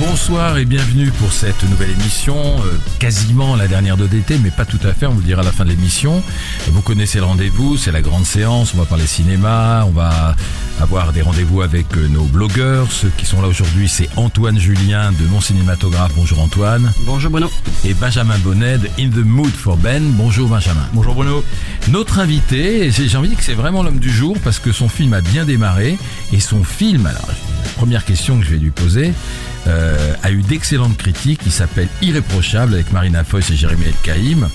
Bonsoir et bienvenue pour cette nouvelle émission, euh, quasiment la dernière de d'été, mais pas tout à fait, on vous le dira à la fin de l'émission. Vous connaissez le rendez-vous, c'est la grande séance, on va parler cinéma, on va avoir des rendez-vous avec euh, nos blogueurs. Ceux qui sont là aujourd'hui, c'est Antoine Julien de Mon Cinématographe, bonjour Antoine. Bonjour Bruno. Et Benjamin Bonnet de In the Mood for Ben, bonjour Benjamin. Bonjour Bruno. Notre invité, j'ai envie de dire que c'est vraiment l'homme du jour parce que son film a bien démarré et son film, alors la première question que je vais lui poser, euh, a eu d'excellentes critiques. Il s'appelle Irréprochable avec Marina Foïs et Jérémy El Kaïm.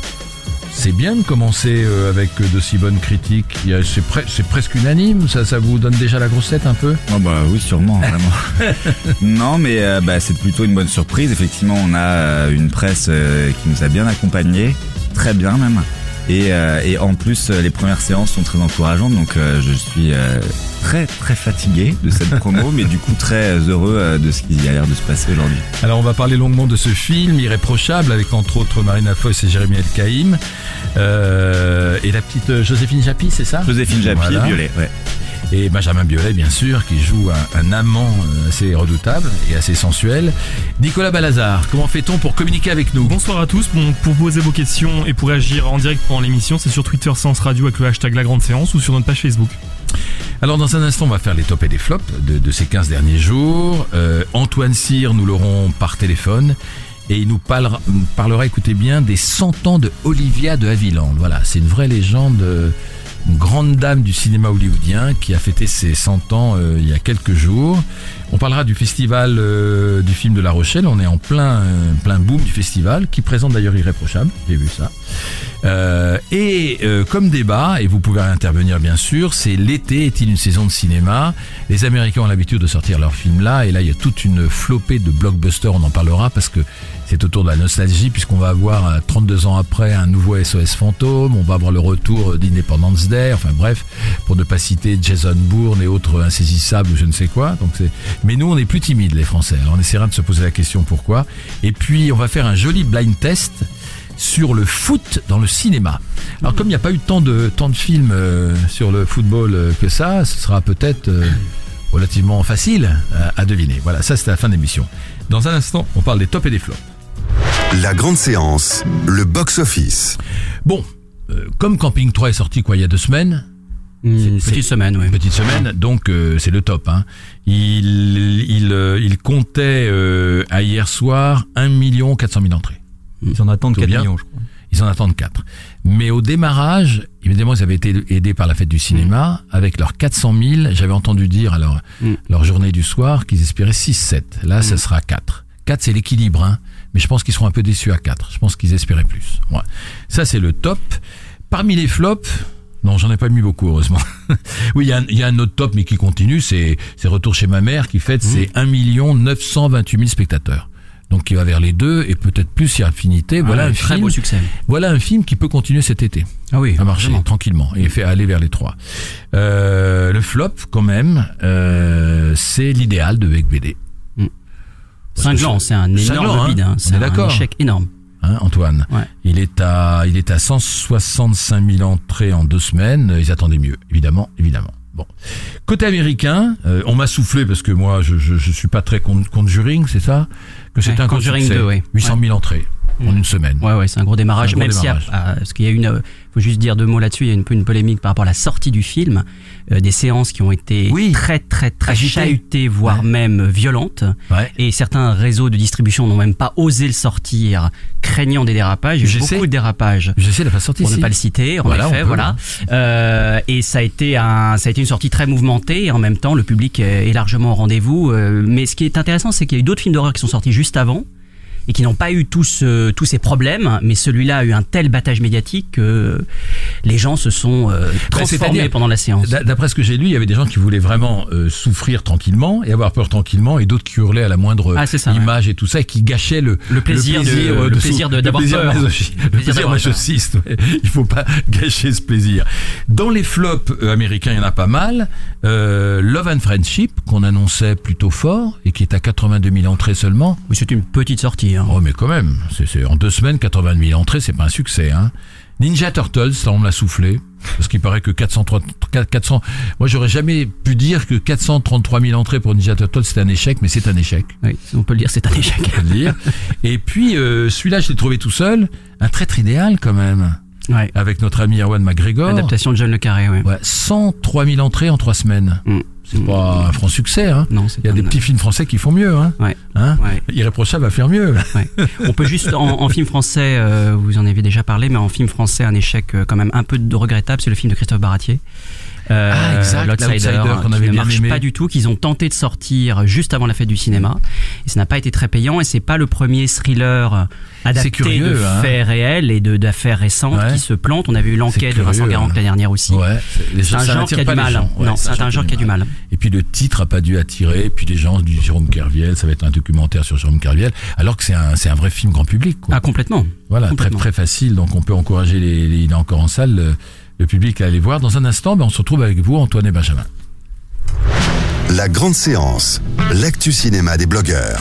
C'est bien de commencer euh, avec de si bonnes critiques. C'est pre- c'est presque unanime. Ça, ça vous donne déjà la grosse tête un peu? Oh bah oui, sûrement, vraiment. non, mais euh, bah, c'est plutôt une bonne surprise. Effectivement, on a euh, une presse euh, qui nous a bien accompagnés, très bien même. Et, euh, et en plus, euh, les premières séances sont très encourageantes, donc euh, je suis euh, très très fatigué de cette promo, mais du coup très heureux de ce qui a l'air de se passer aujourd'hui. Alors on va parler longuement de ce film Irréprochable avec entre autres Marina Foïs et Jérémy El et la petite Joséphine Japy, c'est ça? Joséphine Japy, Voilà. Violet, ouais. Et Benjamin Biolay, bien sûr, qui joue un, un amant euh, assez redoutable et assez sensuel. Nicolas Balazar, comment fait-on pour communiquer avec nous? Bonsoir à tous. Bon, pour poser vos questions et pour réagir en direct pendant l'émission, c'est sur Twitter Séance Radio avec le hashtag La Grande Séance ou sur notre page Facebook. Alors dans un instant, on va faire les tops et les flops de, de ces 15 derniers jours. Euh, Antoine Cyr, nous l'aurons par téléphone. Et il nous parlera, parlera, écoutez bien, des 100 ans de Olivia de Havilland. Voilà, c'est une vraie légende, euh, une grande dame du cinéma hollywoodien qui a fêté ses 100 ans euh, il y a quelques jours. On parlera du festival euh, du film de La Rochelle. On est en plein, euh, plein boom du festival, qui présente d'ailleurs Irréprochable. J'ai vu ça. Et comme débat, et vous pouvez intervenir bien sûr, c'est l'été est-il une saison de cinéma? Les Américains ont l'habitude de sortir leurs films là, et là il y a toute une flopée de blockbusters, on en parlera parce que c'est autour de la nostalgie, puisqu'on va avoir euh, 32 ans après un nouveau SOS fantôme, on va avoir le retour d'Independence Day, enfin bref, pour ne pas citer Jason Bourne et autres insaisissables ou je ne sais quoi. Donc c'est... Mais nous on est plus timides les Français, alors on essaiera de se poser la question pourquoi. Et puis on va faire un joli blind test sur le foot dans le cinéma. Alors comme il n'y a pas eu tant de tant de films euh, sur le football euh, que ça, ce sera peut-être euh, relativement facile à, deviner. Voilà, ça c'était la fin de l'émission. Dans un instant, on parle des tops et des flops. La Grande Séance, le box-office. Bon, euh, comme Camping 3 est sorti quoi il y a deux semaines, Une c'est- petite semaine, oui. une petite semaine, donc euh, c'est le top. Hein. Il il euh, il comptait euh, à hier soir 1 million 400 000 entrées. Ils en attendent Tout 4 bien. millions, je crois. Ils en attendent 4. Mais au démarrage, évidemment, ils avaient été aidés par la fête du cinéma. Avec leurs 400 000, j'avais entendu dire à leur, Mm. leur journée du soir qu'ils espéraient 6-7. Là, ça sera 4. 4, c'est l'équilibre. Hein. Mais je pense qu'ils seront un peu déçus à 4. Je pense qu'ils espéraient plus. Ouais. Ça, c'est le top. Parmi les flops... Non, j'en ai pas mis beaucoup, heureusement. oui, il y, a un- il y a un autre top, mais qui continue, c'est Retour chez ma mère, qui fête ses 1 928 000 spectateurs. Donc, qui va vers les deux, et peut-être plus si affinité. Voilà Ah, un très film beau succès. voilà un film qui peut continuer cet été Ah oui, à marcher vraiment. tranquillement et fait aller vers les trois. Euh, le flop, quand même, euh, c'est l'idéal de Beck BD. Cinglant, c'est un énorme hein. bide. hein. C'est est un échec énorme. Hein, Antoine, Ouais. il est à il est à 165 000 entrées en deux semaines. Ils attendaient mieux, évidemment, évidemment. Bon, côté américain, euh, on m'a soufflé parce que moi je je, je suis pas très con- conjuring, c'est ça? Que Ouais, un Conjuring. 2, oui. 800 000 entrées. En une semaine. Ouais, ouais, c'est un gros démarrage. C'est un gros même démarrage. ah, parce qu'il y a une, euh, faut juste dire deux mots là-dessus. Il y a une peu une polémique par rapport à la sortie du film, euh, des séances qui ont été Oui. très, très, très Agitées. chahutées, voire Ouais. même violentes. Ouais. Et certains réseaux de distribution n'ont même pas osé le sortir, craignant des dérapages. Il y a eu J'essaie. beaucoup de dérapages. Je sais, il a pas sorti Pour ne pas le citer, en Voilà, effet, voilà. Euh, et ça a été un, ça a été une sortie très mouvementée. Et en même temps, le public est est largement au rendez-vous. Euh, mais ce qui est intéressant, c'est qu'il y a eu d'autres films d'horreur qui sont sortis juste avant et qui n'ont pas eu tous euh, tous ces problèmes. Mais celui-là a eu un tel battage médiatique que les gens se sont euh, transformés Bah, c'est-à-dire- pendant la séance. D'a- D'après ce que j'ai lu, il y avait des gens qui voulaient vraiment euh, souffrir tranquillement et avoir peur tranquillement, et d'autres qui hurlaient à la moindre Ah, ça, image et tout ça, et qui gâchaient le, Le plaisir de- euh, le de plaisir sou- de- le d'avoir plaisir peur. Le plaisir d'avoir masochiste. Il faut pas gâcher ce plaisir. Dans les flops euh, américains, il y en a pas mal. Euh, Love and Friendship qu'on annonçait plutôt fort et qui est à 82 000 entrées seulement. Oui, c'est une petite sortie. Hein. Oh mais quand même, c'est c'est- en deux semaines 80 000 entrées, c'est pas un succès. Hein. Ninja Turtles, ça on me l'a soufflé, parce qu'il paraît que 403, 400, moi j'aurais jamais pu dire que 433 000 entrées pour Ninja Turtles c'est un échec, mais c'est un échec, Oui, on peut le dire, c'est un échec. on peut le dire. Et puis euh, celui-là je l'ai trouvé tout seul, un traître idéal quand même, Ouais. avec notre ami Erwan McGregor. Adaptation de John le Carré, ouais. Ouais, 103 000 entrées en trois semaines. Mm. C'est pas un franc succès. Hein. Non, Il y a des petits films français qui font mieux. Hein. Ouais. Hein? Ouais. Irréprochable à faire mieux. Ouais. On peut juste en, en film français, euh, vous en avez déjà parlé, mais en film français, un échec euh, quand même un peu regrettable, c'est le film de Christophe Baratier. Euh, Ah, l'Outsider, l'Outsider qu'on qui avait ne bien marche aimé. pas du tout, qu'ils ont tenté de sortir juste avant la fête du cinéma, et ça n'a pas été très payant. Et c'est pas le premier thriller adapté curieux, de hein. faits réels et de d'affaires récentes Ouais. qui se plante. On avait eu l'enquête de Vincent Garand hein. l'année dernière aussi. Ouais, c'est- un genre qui a du mal. Ouais, non, c'est un genre qui a du mal. Et puis le titre a pas dû attirer. Et puis les gens du Jérôme Kerviel, ça va être un documentaire sur Jérôme Kerviel, alors que c'est un, c'est un vrai film grand public. Quoi. Ah, complètement. voilà, très très facile. Donc on peut encourager les, les- il est encore en salle, le, le public à aller voir. Dans un instant, ben, on se retrouve avec vous, Antoine et Benjamin. La grande séance, l'actu cinéma des blogueurs.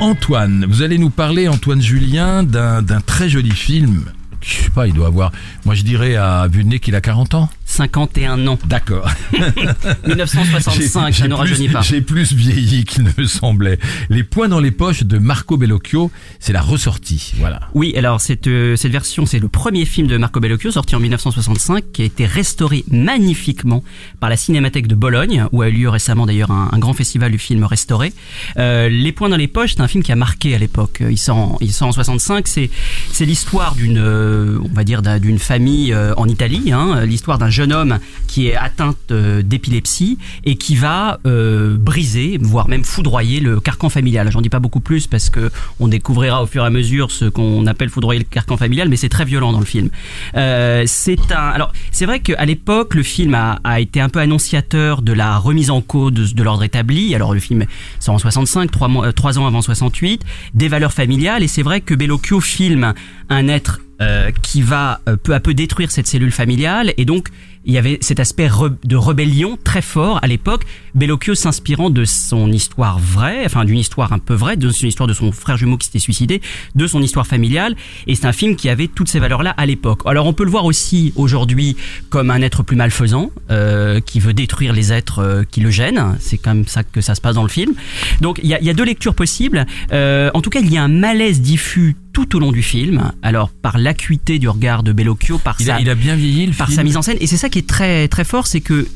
Antoine, vous allez nous parler, Antoine Julien, d'un d'un très joli film. Je sais pas, il doit avoir, moi je dirais à vue de nez qu'il a 40 ans. 51 ans. D'accord. 1965, ça ne rajeunit pas. J'ai plus vieilli qu'il ne me semblait. Les points dans les poches de Marco Bellocchio, c'est la ressortie. Voilà. Oui, alors cette, euh, cette version, c'est le premier film de Marco Bellocchio sorti en 1965 qui a été restauré magnifiquement par la Cinémathèque de Bologne où a eu lieu récemment d'ailleurs un, un grand festival du film restauré. Euh, les points dans les poches, c'est un film qui a marqué à l'époque. Il sort en, il sort en 65, c'est c'est l'histoire d'une euh, on va dire d'un- d'une famille euh, en Italie, hein, l'histoire d'un jeune homme qui est atteint euh, d'épilepsie et qui va euh, briser, voire même foudroyer le carcan familial. J'en dis pas beaucoup plus parce que on découvrira au fur et à mesure ce qu'on appelle foudroyer le carcan familial, mais c'est très violent dans le film. Euh, c'est un, alors c'est vrai qu'à l'époque le film a, été un peu annonciateur de la remise en cause de, l'ordre établi. Alors le film sort en 65, trois, euh, trois ans avant 68, des valeurs familiales et c'est vrai que Bellocchio filme un être euh, qui va euh, peu à peu détruire cette cellule familiale. Et donc il y avait cet aspect de rébellion très fort à l'époque. Bellocchio s'inspirant de son histoire vraie, enfin d'une histoire un peu vraie, de son histoire de son frère jumeau qui s'était suicidé, de son histoire familiale. Et c'est un film qui avait toutes ces valeurs-là à l'époque. Alors on peut le voir aussi aujourd'hui comme un être plus malfaisant, euh, qui veut détruire les êtres euh, qui le gênent. C'est comme ça que ça se passe dans le film. Donc il y a, il y a deux lectures possibles. Euh, en tout cas, il y a un malaise diffus tout au long du film. Alors par l'acuité du regard de Bellocchio, par Il sa a, il a bien vieilli le par film. sa mise en scène. Et c'est ça qui est très très fort, c'est que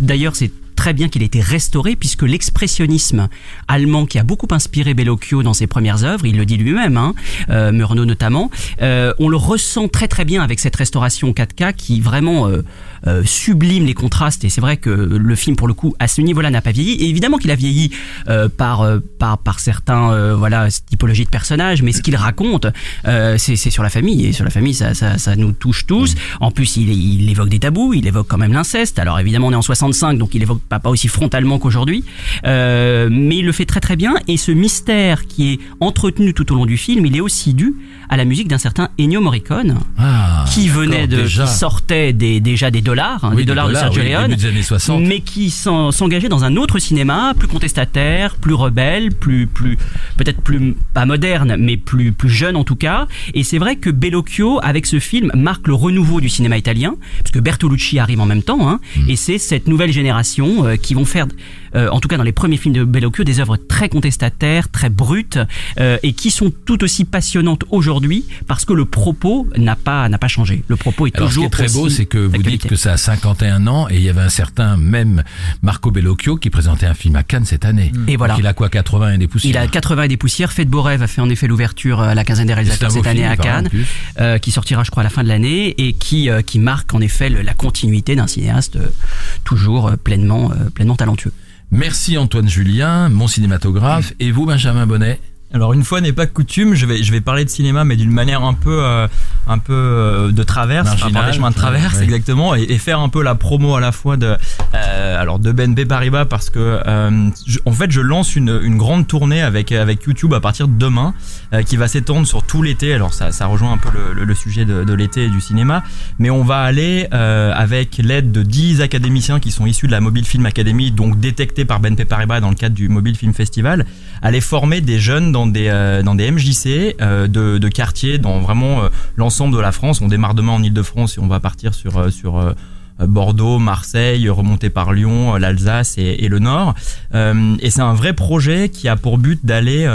d'ailleurs c'est très bien qu'il ait été restauré puisque l'expressionnisme allemand qui a beaucoup inspiré Bellocchio dans ses premières œuvres, il le dit lui-même, hein, euh, Murnau notamment, euh, on le ressent très très bien avec cette restauration 4K qui vraiment euh, euh, sublime les contrastes. Et c'est vrai que le film pour le coup à ce niveau-là n'a pas vieilli. Et évidemment qu'il a vieilli euh, par, euh, par par certains euh, voilà typologies de personnages. Mais ce qu'il raconte c'est sur la famille. Et sur la famille ça ça, ça nous touche tous. En plus il, il évoque des tabous. Il évoque quand même l'inceste. Alors évidemment on est en 65 donc il évoque pas, pas aussi frontalement qu'aujourd'hui. Mais il le fait très très bien. Et ce mystère qui est entretenu tout au long du film il est aussi dû à la musique d'un certain Ennio Morricone Ah, qui venait de qui sortait des, déjà des dollars hein, Oui, des dollars de Sergio oui, Leone début des années 60. mais qui s'en- s'engageait dans un autre cinéma plus contestataire, plus rebelle, plus plus peut-être plus pas moderne, mais plus plus jeune en tout cas. Et c'est vrai que Bellocchio avec ce film marque le renouveau du cinéma italien, parce que Bertolucci arrive en même temps, hein, Mm. et c'est cette nouvelle génération euh, qui vont faire euh, en tout cas dans les premiers films de Bellocchio, des œuvres très contestataires, très brutes, euh, et qui sont tout aussi passionnantes aujourd'hui parce que le propos n'a pas n'a pas changé. Le propos est Alors, ce qui toujours est très beau, c'est que vous dites que ça a 51 ans et il y avait un certain même Marco Bellocchio qui présentait un film à Cannes cette année. Et voilà. Donc, il a quoi 80 et des poussières Il a 80 et des poussières. Fête Beau Rêve a fait en effet l'ouverture à la quinzaine des réalisateurs cette année film, à Cannes, euh, qui sortira je crois à la fin de l'année et qui euh, qui marque en effet le- la continuité d'un cinéaste euh, toujours euh, pleinement euh, pleinement talentueux. Merci Antoine Julien, mon cinématographe. Et vous, Benjamin Bonnet Alors une fois n'est pas coutume, je vais je vais parler de cinéma mais d'une manière un peu euh, un peu euh, de traverse, Marginale, par des chemins de traverse ouais. exactement et, et faire un peu la promo à la fois de euh, alors de Paribas parce que euh, je- en fait je lance une, une grande tournée avec avec YouTube à partir de demain qui va s'étendre sur tout l'été. Alors ça ça rejoint un peu le, le- le sujet de, de l'été et du cinéma, mais on va aller avec l'aide de 10 académiciens qui sont issus de la Mobile Film Academy donc détectés par BNP Paribas dans le cadre du Mobile Film Festival aller former des jeunes dans des euh, dans des MJC euh, de, de quartiers dans vraiment euh, l'ensemble de la France. On démarre demain en Ile-de-France et on va partir sur sur Bordeaux, Marseille, remonter par Lyon, l'Alsace et, le Nord. Et c'est un vrai projet qui a pour but d'aller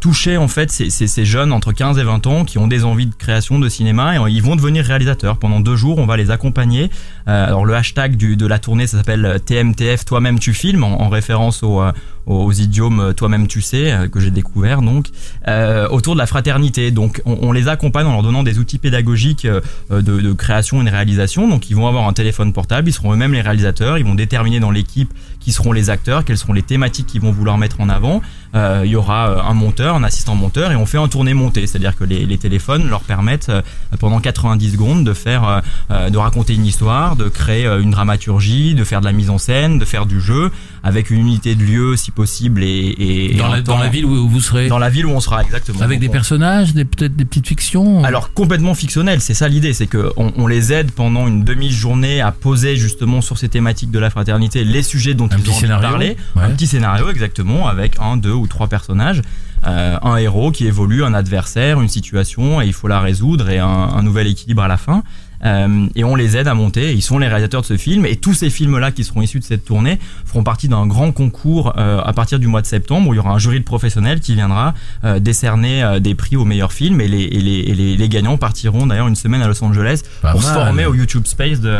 toucher en fait ces, ces, jeunes entre 15 et 20 ans qui ont des envies de création de cinéma et ils vont devenir réalisateurs. Pendant deux jours, on va les accompagner. Alors le hashtag de la tournée, ça s'appelle TMTF, toi-même tu filmes, en référence au, aux idiomes euh, toi-même tu sais euh, que j'ai découvert donc euh, autour de la fraternité. Donc on, les accompagne en leur donnant des outils pédagogiques de, de création et de réalisation. Donc ils vont avoir un téléphone portable, ils seront eux-mêmes les réalisateurs, ils vont déterminer dans l'équipe qui seront les acteurs, quelles seront les thématiques qu'ils vont vouloir mettre en avant. Euh, il y aura euh, un monteur, un assistant monteur et on fait un tourné monté, c'est-à-dire que les, les téléphones leur permettent euh, pendant 90 secondes de faire, euh, de raconter une histoire, de créer une dramaturgie, de faire de la mise en scène, de faire du jeu avec une unité de lieu si possible et, dans la, dans temps- la ville où vous serez dans la ville où on sera exactement. Avec des on- personnages, des- peut-être des petites fictions alors complètement fictionnel, c'est ça l'idée, c'est que on, on les aide pendant une demi-journée à poser justement sur ces thématiques de la fraternité les sujets dont Un petit scénario, parler, ouais. un petit scénario exactement avec un, deux ou trois personnages, euh, un héros qui évolue, un adversaire, une situation et il faut la résoudre et un, un nouvel équilibre à la fin. Euh, et on les aide à monter. Ils sont les réalisateurs de ce film et tous ces films-là qui seront issus de cette tournée feront partie d'un grand concours euh, à partir du mois de septembre où il y aura un jury de professionnels qui viendra euh, décerner des prix aux meilleurs films et les, et les, et les, les gagnants partiront d'ailleurs une semaine à Los Angeles Pas pour se former au YouTube Space de,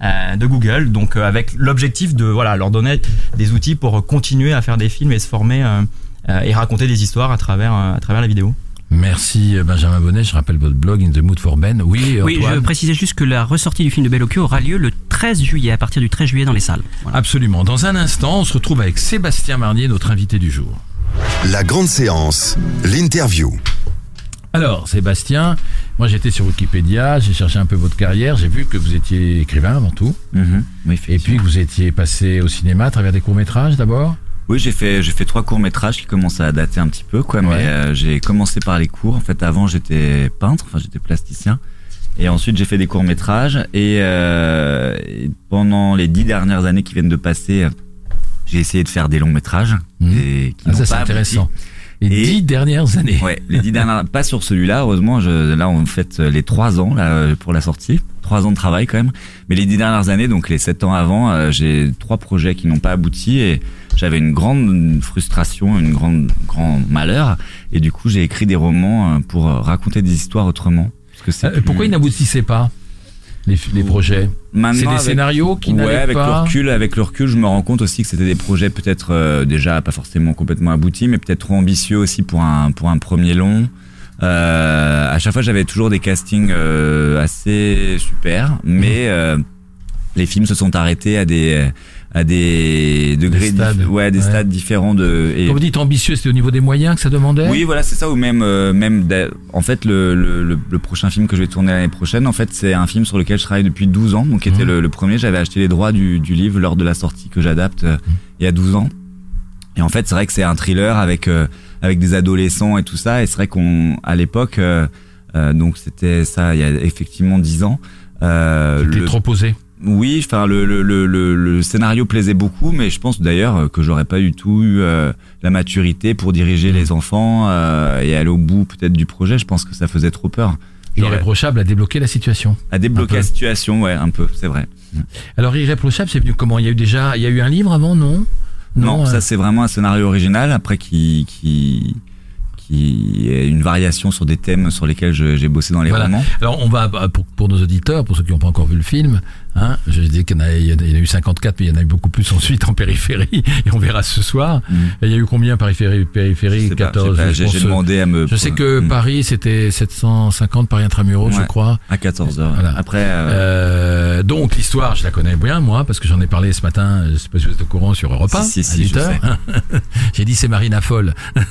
de Google. Donc euh, avec l'objectif de voilà leur donner des outils pour continuer à faire des films et se former euh, euh, et raconter des histoires à travers euh, à travers la vidéo. Merci euh, Benjamin Bonnet, je rappelle votre blog In the Mood for Ben. Oui, Oui, Antoine je précisais juste que la ressortie du film de Bellocchio aura lieu le 13 juillet, à partir du 13 juillet dans les salles. Voilà. Absolument. Dans un instant, on se retrouve avec Sébastien Marnier, notre invité du jour. La grande séance, l'interview. Alors, Sébastien, moi j'étais sur Wikipédia, j'ai cherché un peu votre carrière, j'ai vu que vous étiez écrivain avant tout, Mhm. Oui, et puis que vous étiez passé au cinéma à travers des courts-métrages d'abord? Oui, j'ai fait j'ai fait trois courts métrages qui commencent à dater un petit peu quoi, mais Ouais. euh, j'ai commencé par les cours. En fait, avant j'étais peintre, enfin j'étais plasticien, et ensuite j'ai fait des courts métrages. Et, euh, et pendant les dix dernières années qui viennent de passer, j'ai essayé de faire des longs métrages Mhm. et qui Ah, ça c'est abouti. Les Et- dix dernières années. Ouais, les dix dernières, pas sur celui-là, heureusement. Je, là, on fête les trois ans là euh, pour la sortie, trois ans de travail quand même. Mais les dix dernières années, donc les sept ans avant, euh, j'ai trois projets qui n'ont pas abouti et j'avais une grande frustration, une grande grand malheur. Et du coup, j'ai écrit des romans euh, pour euh, raconter des histoires autrement. Parce que Euh, plus- pourquoi ils n'aboutissaient pas? Les, les projets C'est des avec- scénarios qui ouais, n'allaient avec pas le recul, avec le recul, je me rends compte aussi que c'était des projets peut-être euh, déjà pas forcément complètement aboutis, mais peut-être trop ambitieux aussi pour un pour un premier long. Euh, à chaque fois, j'avais toujours des castings euh, assez super, mais euh, les films se sont arrêtés à des à des degrés, stades. ouais, des Ouais. stades différents de. et- Quand vous dites ambitieux, c'était au niveau des moyens que ça demandait oui, voilà, c'est ça, ou même, euh, même, en fait, le, le, le, prochain film que je vais tourner l'année prochaine, en fait, c'est un film sur lequel je travaille depuis 12 ans, donc qui était Mhm. le, le premier. J'avais acheté les droits du, du livre lors de la sortie que j'adapte euh, il y a 12 ans. Et en fait, c'est vrai que c'est un thriller avec euh, avec des adolescents et tout ça. Et c'est vrai qu'on, à l'époque, euh, euh, donc c'était ça, il y a effectivement 10 ans. Euh, C'était le- trop posé. Oui, enfin le, le, le, le, le scénario plaisait beaucoup, mais je pense d'ailleurs euh, que j'aurais pas du tout eu euh, la maturité pour diriger les enfants euh, et aller au bout peut-être du projet. Je pense que ça faisait trop peur. Irréprochable a débloqué la situation. A débloqué la situation, ouais, un peu, c'est vrai. Alors Irréprochable, c'est venu comment? Il y a eu déjà, il y a eu un livre avant, non? Non, ça c'est vraiment un scénario original après qui qui qui est une variation sur des thèmes sur lesquels j'ai bossé dans les romans. Alors on va pour, pour, nos auditeurs, pour ceux qui n'ont pas encore vu le film, Hein je dis qu'il y, en a, eu 54, mais il y en a eu beaucoup plus ensuite en périphérie, et on verra ce soir. Mm. Il y a eu combien périphérie, périphérie 14 J'ai demandé à me. Je sais que mm. Paris c'était 750 Paris intramuros, je crois. À 14 heures. Après. Euh... Euh, donc l'histoire, je la connais bien moi, parce que j'en ai parlé ce matin. Je sais pas si vous êtes au courant sur Europe 1 si, si, J'ai dit c'est Marina folle.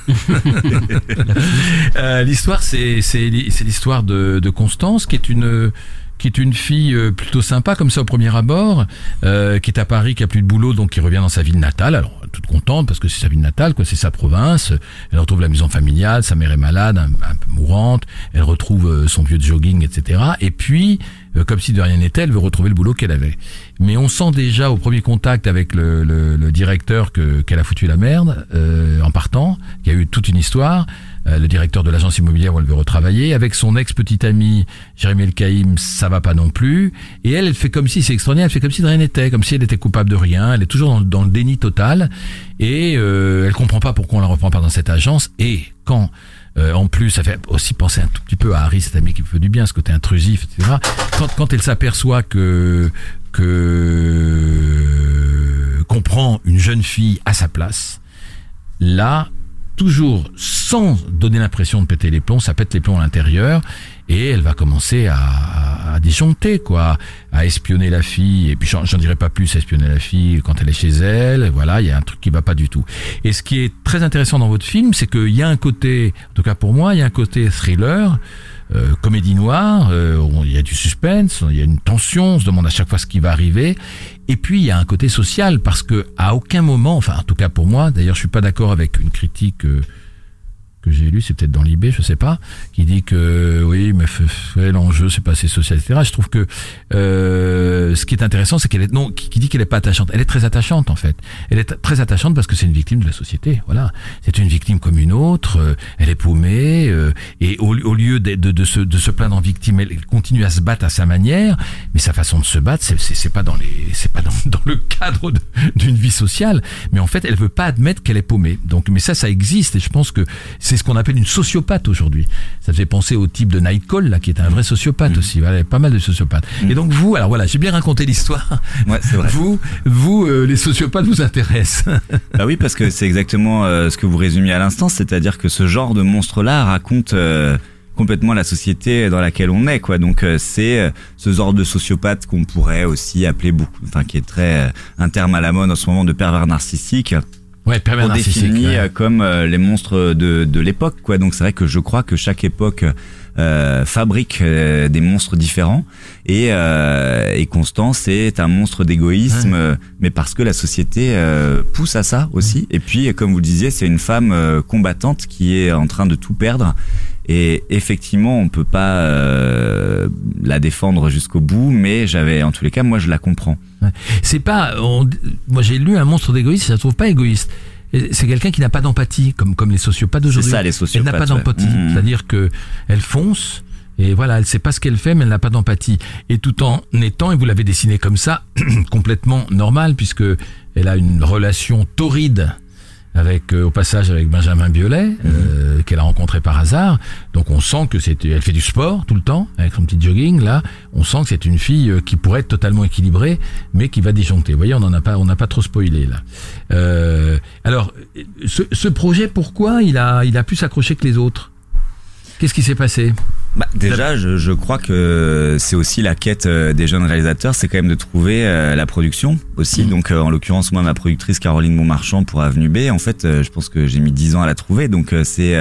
euh, l'histoire, c'est c'est l'histoire de, de Constance, qui est une qui est une fille euh, plutôt sympa comme ça au premier abord, euh, qui est à Paris, qui a plus de boulot, donc qui revient dans sa ville natale. Alors toute contente parce que c'est sa ville natale, quoi, c'est sa province. Elle retrouve la maison familiale, sa mère est malade, un, peu mourante. Elle retrouve euh, son vieux jogging, etc. Et puis, comme si de rien n'était, elle veut retrouver le boulot qu'elle avait. Mais on sent déjà au premier contact avec le, le, le directeur que qu'elle a foutu la merde en partant. Il y a eu toute une histoire. Euh, le directeur de l'agence immobilière où elle veut retravailler. Avec son ex-petite amie, Jérémy El Kaïm, ça va pas non plus. Et elle, elle fait comme si, c'est extraordinaire, elle fait comme si de rien n'était, comme si elle était coupable de rien. Elle est toujours dans, le déni total. Et euh, elle comprend pas pourquoi on la reprend pas dans cette agence. Et quand... Euh, en plus, ça fait aussi penser un tout petit peu à Harry, cet ami qui me fait du bien, ce côté intrusif, etc. Quand, quand elle s'aperçoit que que qu'on prend une jeune fille à sa place, là, toujours sans donner l'impression de péter les plombs, ça pète les plombs à l'intérieur et elle va commencer à, à disjoncter quoi, à espionner la fille et puis j'en dirai pas plus espionner la fille quand elle est chez elle, voilà, il y a un truc qui va pas du tout. Et ce qui est très intéressant dans votre film, c'est qu'il y a un côté, en tout cas pour moi, il y a un côté thriller euh, comédie noire, euh, il y a du suspense, il y a une tension, on se demande à chaque fois ce qui va arriver. Et puis il y a un côté social parce que à aucun moment, enfin en tout cas pour moi, d'ailleurs je suis pas d'accord avec une critique euh, que j'ai lu, c'est peut-être dans l'IB, je sais pas, qui dit que oui, mais l'enjeu c'est pas assez social, etc. Je trouve que euh, ce qui est intéressant, c'est qu'elle est non, qui, dit qu'elle est pas attachante. Elle est très attachante en fait. Elle est très attachante parce que c'est une victime de la société. Voilà, c'est une victime comme une autre. Euh, elle est paumée euh, et au, au lieu de, de, de, se, de se plaindre en victime, elle continue à se battre à sa manière. Mais sa façon de se battre, c'est c'est pas dans les, c'est pas dans, dans le cadre d'une vie sociale. Mais en fait, elle veut pas admettre qu'elle est paumée. Donc, mais ça, ça existe et je pense que ce qu'on appelle une sociopathe aujourd'hui. Ça fait penser au type de Nightcall, là, qui est un vrai sociopathe mm. aussi. Voilà, il y a pas mal de sociopathes. Mm. Et donc vous, alors voilà, j'ai bien raconté l'histoire. Ouais, c'est vrai. Vous, vous, euh, les sociopathes vous intéressent. bah oui, parce que c'est exactement euh, ce que vous résumiez à l'instant, c'est-à-dire que ce genre de monstre-là raconte euh, complètement la société dans laquelle on est quoi donc c'est ce genre de sociopathe qu'on pourrait aussi appeler beaucoup enfin qui est très un terme à la mode en ce moment de pervers narcissique ouais, pervers défini comme euh, les monstres de, de l'époque quoi. Donc c'est vrai que je crois que chaque époque euh, fabrique euh, des monstres différents. Et, euh, et Constance est un monstre d'égoïsme mais parce que la société pousse à ça aussi. Et puis comme vous le disiez c'est une femme combattante qui est en train de tout perdre et effectivement, on peut pas euh, la défendre jusqu'au bout, mais j'avais, en tous les cas, moi, je la comprends. C'est pas, moi, j'ai lu un monstre d'égoïste, je la trouve pas égoïste. C'est quelqu'un qui n'a pas d'empathie, comme comme les sociopathes d'aujourd'hui. C'est ça, les sociopathes. Elle n'a pas d'empathie, mmh. c'est-à-dire que elle fonce. Et voilà, elle sait pas ce qu'elle fait, mais elle n'a pas d'empathie. Et tout en étant, et vous l'avez dessiné comme ça, complètement normal, puisque elle a une relation torride avec euh, au passage avec Benjamin Biolay mhm. euh, qu'elle a rencontré par hasard. Donc on sent que c'est elle fait du sport tout le temps avec son petit jogging là. On sent que c'est une fille euh, qui pourrait être totalement équilibrée mais qui va disjoncter. Vous voyez, on en a pas on n'a pas trop spoilé là. Euh, alors ce, ce projet pourquoi il a il a pu s'accrocher que les autres? Qu'est-ce qui s'est passé? Bah, déjà, je, je, crois que c'est aussi la quête euh, des jeunes réalisateurs, c'est quand même de trouver euh, la production aussi. Mm. Donc, euh, en l'occurrence, moi, ma productrice Caroline Montmarchand pour Avenue B, en fait, je pense que j'ai mis 10 ans à la trouver. Donc, c'est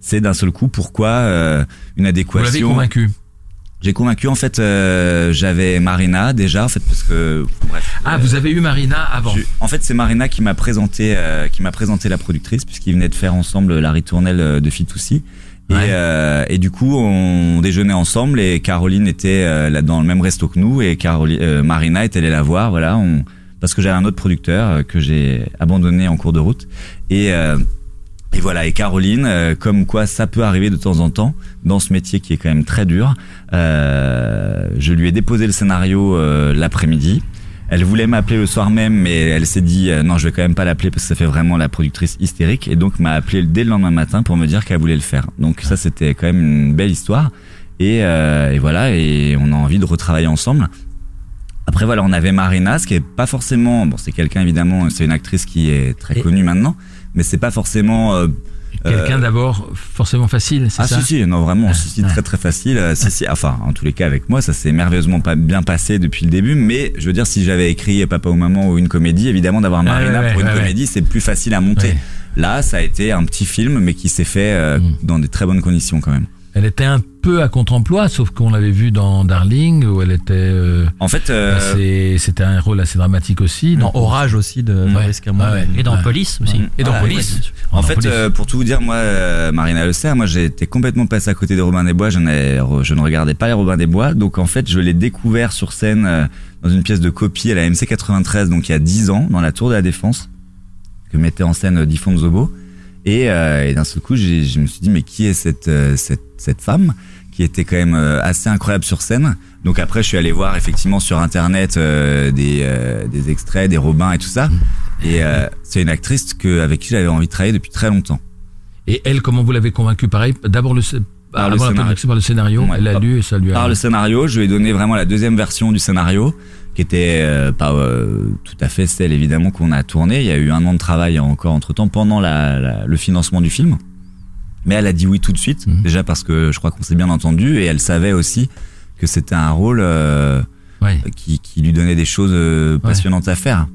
c'est d'un seul coup pourquoi une adéquation. Vous l'avez convaincu j'ai convaincu en fait j'avais Marina déjà en fait parce que bref, ah vous avez eu Marina avant en fait c'est Marina qui m'a présenté qui m'a présenté la productrice puisqu'ils venaient de faire ensemble la ritournelle de Fitoussi et, euh, et, du coup, on déjeunait ensemble et Caroline était euh, là dans le même resto que nous et Caroline, euh, Marina est allée la voir. Voilà, on, parce que j'avais un autre producteur que j'ai abandonné en cours de route et Et voilà, et Caroline, euh, comme quoi ça peut arriver de temps en temps dans ce métier qui est quand même très dur. Euh, je lui ai déposé le scénario euh, l'après-midi. Elle voulait m'appeler le soir même, mais elle s'est dit euh, non, je vais quand même pas l'appeler parce que ça fait vraiment la productrice hystérique, et donc m'a appelé dès le lendemain matin pour me dire qu'elle voulait le faire. Donc ça, c'était quand même une belle histoire. Et, euh, et voilà, et on a envie de retravailler ensemble. Après voilà, on avait Marina, ce qui est pas forcément, bon, c'est quelqu'un évidemment, c'est une actrice qui est très Et- connue maintenant, mais c'est pas forcément. euh, Quelqu'un euh, d'abord forcément facile, c'est ah ça si si non vraiment Ah, si si ouais. très très facile. Euh, si si enfin en tous les cas avec moi ça s'est merveilleusement pas bien passé depuis le début mais je veux dire si j'avais écrit Papa ou Maman ou une comédie évidemment d'avoir Marina ouais, pour une ouais, comédie c'est plus facile à monter. Là ça a été un petit film mais qui s'est fait euh, Mm. dans des très bonnes conditions quand même. Elle était un peu à contre-emploi, sauf qu'on l'avait vu dans Darling, où elle était. euh, en fait euh, C'était un rôle assez dramatique aussi. Dans Orage aussi de Ouais. Fabrice Cameron. Ah ouais. Et dans Ouais. Police aussi. Et dans Ah, Police. En fait, Police. euh, pour tout vous dire, moi, euh, Marina Le Serre, moi, j'ai été complètement passé à côté de Robin des Bois. Je, n'ai- je ne regardais pas les Robin des Bois. Donc, en fait, je l'ai découvert sur scène euh, dans une pièce de copie à la MC 93, donc il y a 10 ans, dans la Tour de la Défense, que mettait en scène euh, Diffon Zobo. Et, euh, et d'un seul coup, je me suis dit, mais qui est cette, euh, cette, cette femme? Qui était quand même euh, assez incroyable sur scène. Donc après, je suis allé voir effectivement sur internet euh, des, euh, des extraits, des Robins et tout ça. Et euh, c'est une actrice que, avec qui j'avais envie de travailler depuis très longtemps. Et elle, comment vous l'avez convaincue? Pareil, d'abord le, Par le scénario. par le scénario. Ouais, elle a lu et ça lui a. Par le scénario, je lui ai donné vraiment la deuxième version du scénario, qui était euh, pas euh, tout à fait celle évidemment qu'on a tournée. Il y a eu un an de travail encore entre temps pendant la, la- le financement du film. Mais elle a dit oui tout de suite, Mhm. déjà parce que je crois qu'on s'est bien entendu et elle savait aussi que c'était un rôle euh, Ouais. qui, qui lui donnait des choses euh, passionnantes à faire.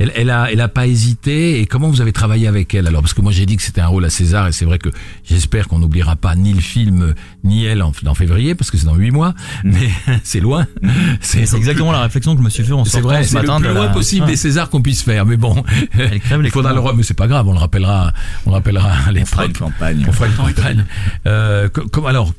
Elle, elle a, elle a pas hésité. Et comment vous avez travaillé avec elle alors? Parce que moi j'ai dit que c'était un rôle à César et c'est vrai que j'espère qu'on n'oubliera pas ni le film ni elle en, en février parce que c'est dans huit mois. Mais c'est loin. C'est c'est exactement la réflexion que je me suis fait en C'est sortant vrai, ce c'est le matin plus loin la- possible des Césars qu'on puisse faire. Mais bon, Elle crève il faudra le mais c'est pas grave, on le rappellera, on le rappellera à On fera une campagne. On fera une campagne. Euh, co- comme alors,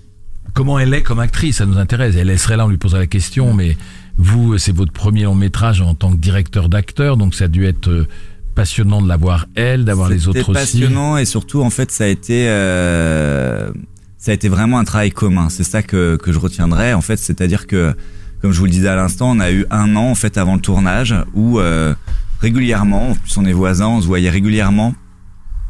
comment elle est comme actrice, ça nous intéresse. Elle serait là, on lui poserait la question, mais vous, c'est votre premier long métrage en tant que directeur d'acteur, donc ça a dû être euh, passionnant de la voir elle, d'avoir les autres C'était aussi. passionnant et surtout en fait ça a été euh, ça a été vraiment un travail commun. C'est ça que que je retiendrai en fait, c'est-à-dire que comme je vous le disais à l'instant, on a eu un an en fait avant le tournage où euh, régulièrement, en plus on est voisins, on se voyait régulièrement.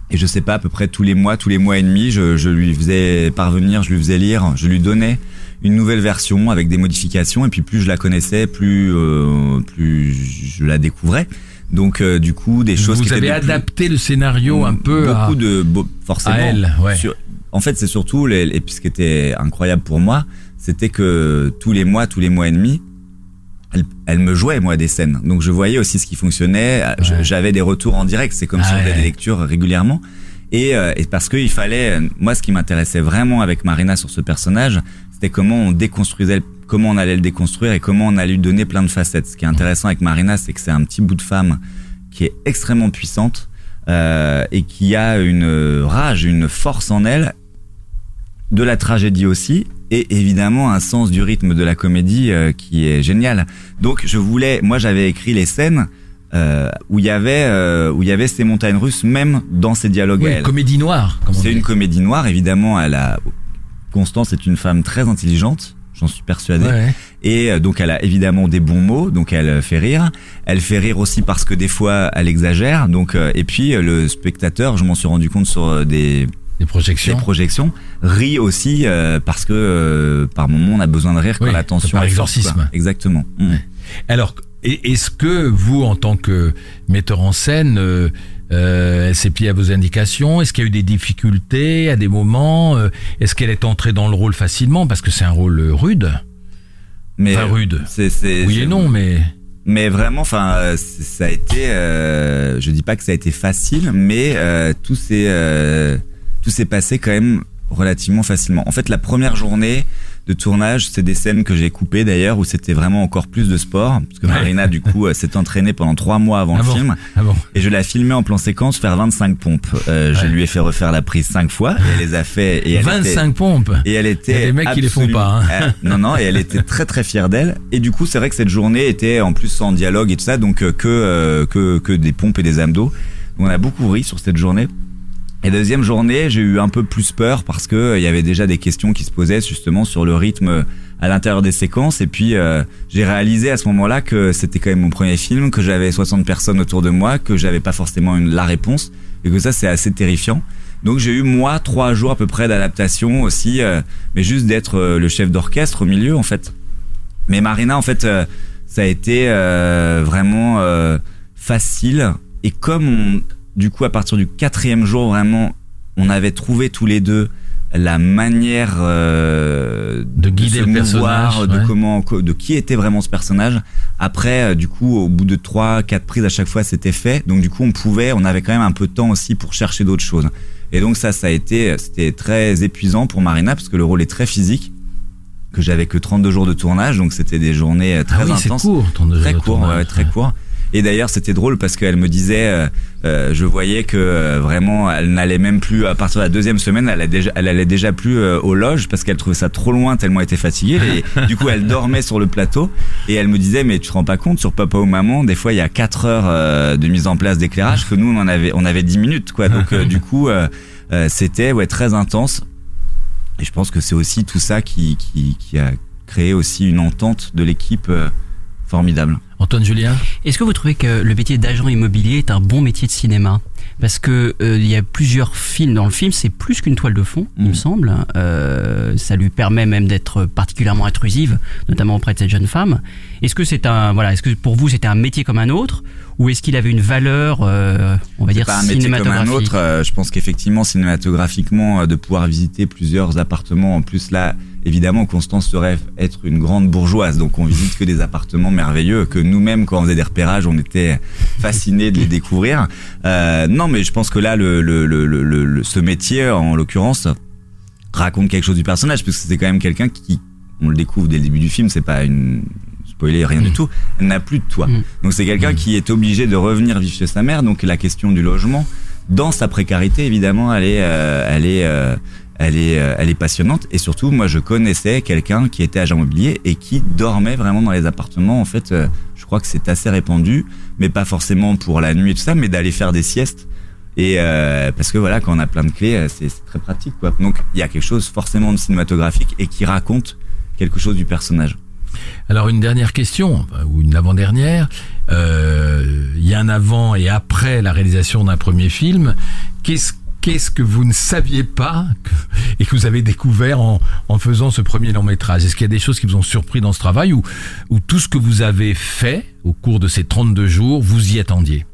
Et je sais pas, à peu près tous les mois, tous les mois et demi, je, je lui faisais parvenir, je lui faisais lire, je lui donnais une nouvelle version avec des modifications. Et puis plus je la connaissais, plus euh, plus je la découvrais. Donc euh, du coup, des choses Vous qui avez étaient des plus- adapté le scénario un peu à, beaucoup de beau- forcément à elle, ouais. sur- en fait c'est surtout les, et puis ce qui était incroyable pour moi c'était que tous les mois tous les mois et demi elle, elle me jouait moi des scènes donc je voyais aussi ce qui fonctionnait Ouais. j'avais des retours en direct c'est comme Ah si on faisait ouais. des lectures régulièrement et, euh, et parce qu'il fallait moi ce qui m'intéressait vraiment avec Marina sur ce personnage c'était comment on déconstruisait comment on allait le déconstruire et comment on allait lui donner plein de facettes ce qui est intéressant avec Marina c'est que c'est un petit bout de femme qui est extrêmement puissante euh, et qui a une rage, une force en elle, de la tragédie aussi, et évidemment un sens du rythme de la comédie euh, qui est génial. Donc je voulais, moi j'avais écrit les scènes euh, où il y avait euh, où il y avait ces montagnes russes même dans ces dialogues. à Oui, comédie noire. C'est une comédie noire, évidemment. Elle a Constance est une femme très intelligente, j'en suis persuadé. Ouais. Et euh, donc elle a évidemment des bons mots, donc elle euh, fait rire. Elle fait rire aussi parce que des fois elle exagère. Donc euh, et puis le spectateur, je m'en suis rendu compte sur des, projections. rit aussi euh, parce que euh, par moment on a besoin de rire quand Oui, la tension par exorcisme. Exactement. Mm. Alors, est-ce que vous, en tant que metteur en scène, euh, euh, elle s'est pliée à vos indications Est-ce qu'il y a eu des difficultés à des moments Euh, Est-ce qu'elle est entrée dans le rôle facilement Parce que c'est un rôle euh, rude? Mais Enfin, euh, rude. c'est c'est Oui et non, mais Mais vraiment, enfin, euh, ça a été. Euh, je dis pas que ça a été facile, mais euh, tout s'est euh, tout s'est passé quand même relativement facilement. En fait, la première journée de tournage, c'est des scènes que j'ai coupées d'ailleurs où c'était vraiment encore plus de sport, parce que Ouais. Marina du coup euh, s'est entraînée pendant trois mois avant Ah le bon film, ah bon et je l'ai filmée en plan séquence faire 25 pompes. Euh, Je lui ai fait refaire la prise cinq fois, et elle les a fait. Et elle 25 était, pompes. et elle était. Il y a des mecs qui les font pas, hein. Euh, non, non, et elle était très très fière d'elle. Et du coup, c'est vrai que cette journée était en plus sans dialogue et tout ça, donc euh, que euh, que que des pompes et des abdos. On a beaucoup ri sur cette journée. Et deuxième journée, j'ai eu un peu plus peur parce que euh, il y avait déjà des questions qui se posaient justement sur le rythme à l'intérieur des séquences. Et puis euh, j'ai réalisé à ce moment-là que c'était quand même mon premier film, que j'avais 60 personnes autour de moi, que j'avais pas forcément une, la réponse et que ça c'est assez terrifiant. Donc j'ai eu moi trois jours à peu près d'adaptation aussi, euh, mais juste d'être euh, le chef d'orchestre au milieu en fait. Mais Marina en fait, euh, ça a été euh, vraiment euh, facile et comme on, du coup à partir du quatrième jour vraiment, on avait trouvé tous les deux la manière euh, De guider se le mouvoir, personnage, de ouais. comment, de qui était vraiment ce personnage. Après, euh, du coup, au bout de trois, quatre prises à chaque fois, c'était fait. Donc du coup, on pouvait, on avait quand même un peu de temps aussi pour chercher d'autres choses. Et donc ça, ça a été, c'était très épuisant pour Marina parce que le rôle est très physique. Que j'avais que 32 jours de tournage, donc c'était des journées euh, très ah oui, intenses court, très de court, tournage, ouais, très ouais. court. Et d'ailleurs, c'était drôle parce qu'elle me disait, euh, euh, je voyais que euh, vraiment, elle n'allait même plus à partir de la deuxième semaine, elle, a déjà, elle allait déjà plus euh, aux loges parce qu'elle trouvait ça trop loin tellement elle était fatiguée. Et du coup, elle dormait sur le plateau et elle me disait, mais tu te rends pas compte sur Papa ou Maman, des fois il y a 4 heures euh, de mise en place d'éclairage que nous on en avait, on avait 10 minutes quoi. Donc du coup, c'était ouais très intense. Et je pense que c'est aussi tout ça qui, qui, qui a créé aussi une entente de l'équipe formidable. Antoine Julien Est-ce que vous trouvez que le métier d'agent immobilier est un bon métier de cinéma? Parce que euh, il y a plusieurs films. Dans le film, c'est plus qu'une toile de fond, il Mm. me semble. Euh, ça lui permet même d'être particulièrement intrusive, notamment auprès de cette jeune femme. Est-ce que c'est un voilà Est-ce que pour vous c'était un métier comme un autre, ou est-ce qu'il avait une valeur, euh, on va dire pas un métier comme un cinématographique autre. euh, je pense qu'effectivement, cinématographiquement, euh, de pouvoir visiter plusieurs appartements, en plus là, évidemment, Constance se rêve être une grande bourgeoise, donc on visite que des appartements merveilleux que nous-mêmes, quand on faisait des repérages, on était fascinés de les découvrir. Euh, non, mais je pense que là, le, le, le, le, ce métier, en l'occurrence, raconte quelque chose du personnage, parce que c'est quand même quelqu'un qui, on le découvre dès le début du film, c'est pas une spoiler rien du tout, elle n'a plus de toit. Mm. Donc c'est quelqu'un qui est obligé de revenir vivre chez sa mère, donc la question du logement, dans sa précarité évidemment, elle est, euh, elle est, euh, elle est, euh, elle est passionnante. Et surtout, moi je connaissais quelqu'un qui était agent immobilier et qui dormait vraiment dans les appartements. En fait, euh, je crois que c'est assez répandu, mais pas forcément pour la nuit et tout ça, mais d'aller faire des siestes. Et euh, parce que voilà, quand on a plein de clés, c'est très pratique quoi. Donc il y a quelque chose forcément de cinématographique et qui raconte quelque chose du personnage. Alors une dernière question, ou une avant-dernière. Il y a un avant et après la réalisation d'un premier film. Qu'est-ce Qu'est-ce que vous ne saviez pas et que vous avez découvert en, en faisant ce premier long métrage? Est-ce qu'il y a des choses qui vous ont surpris dans ce travail ou, ou tout ce que vous avez fait au cours de ces 32 jours, vous y attendiez?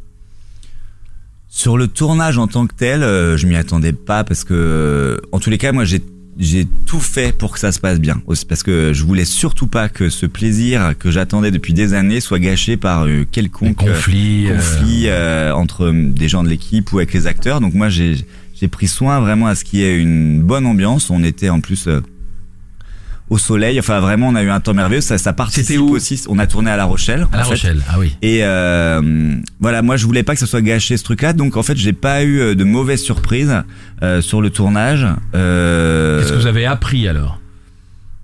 Sur le tournage en tant que tel, euh, je m'y attendais pas parce que, euh, en tous les cas, moi j'ai j'ai tout fait pour que ça se passe bien. Parce que je voulais surtout pas que ce plaisir que j'attendais depuis des années soit gâché par euh, quelconque conflit, euh, conflit euh, entre des gens de l'équipe ou avec les acteurs. Donc moi j'ai j'ai pris soin vraiment à ce qu'il y ait une bonne ambiance. On était en plus euh, au soleil. Enfin vraiment on a eu un temps merveilleux. Ça ça participe où aussi. On a tourné à La Rochelle. à La fait. Rochelle. Ah oui. Et euh, voilà, moi je voulais pas que ça soit gâché ce truc-là, donc en fait j'ai pas eu euh, de mauvaises surprises euh, sur le tournage. Euh, Qu'est-ce que vous avez appris alors?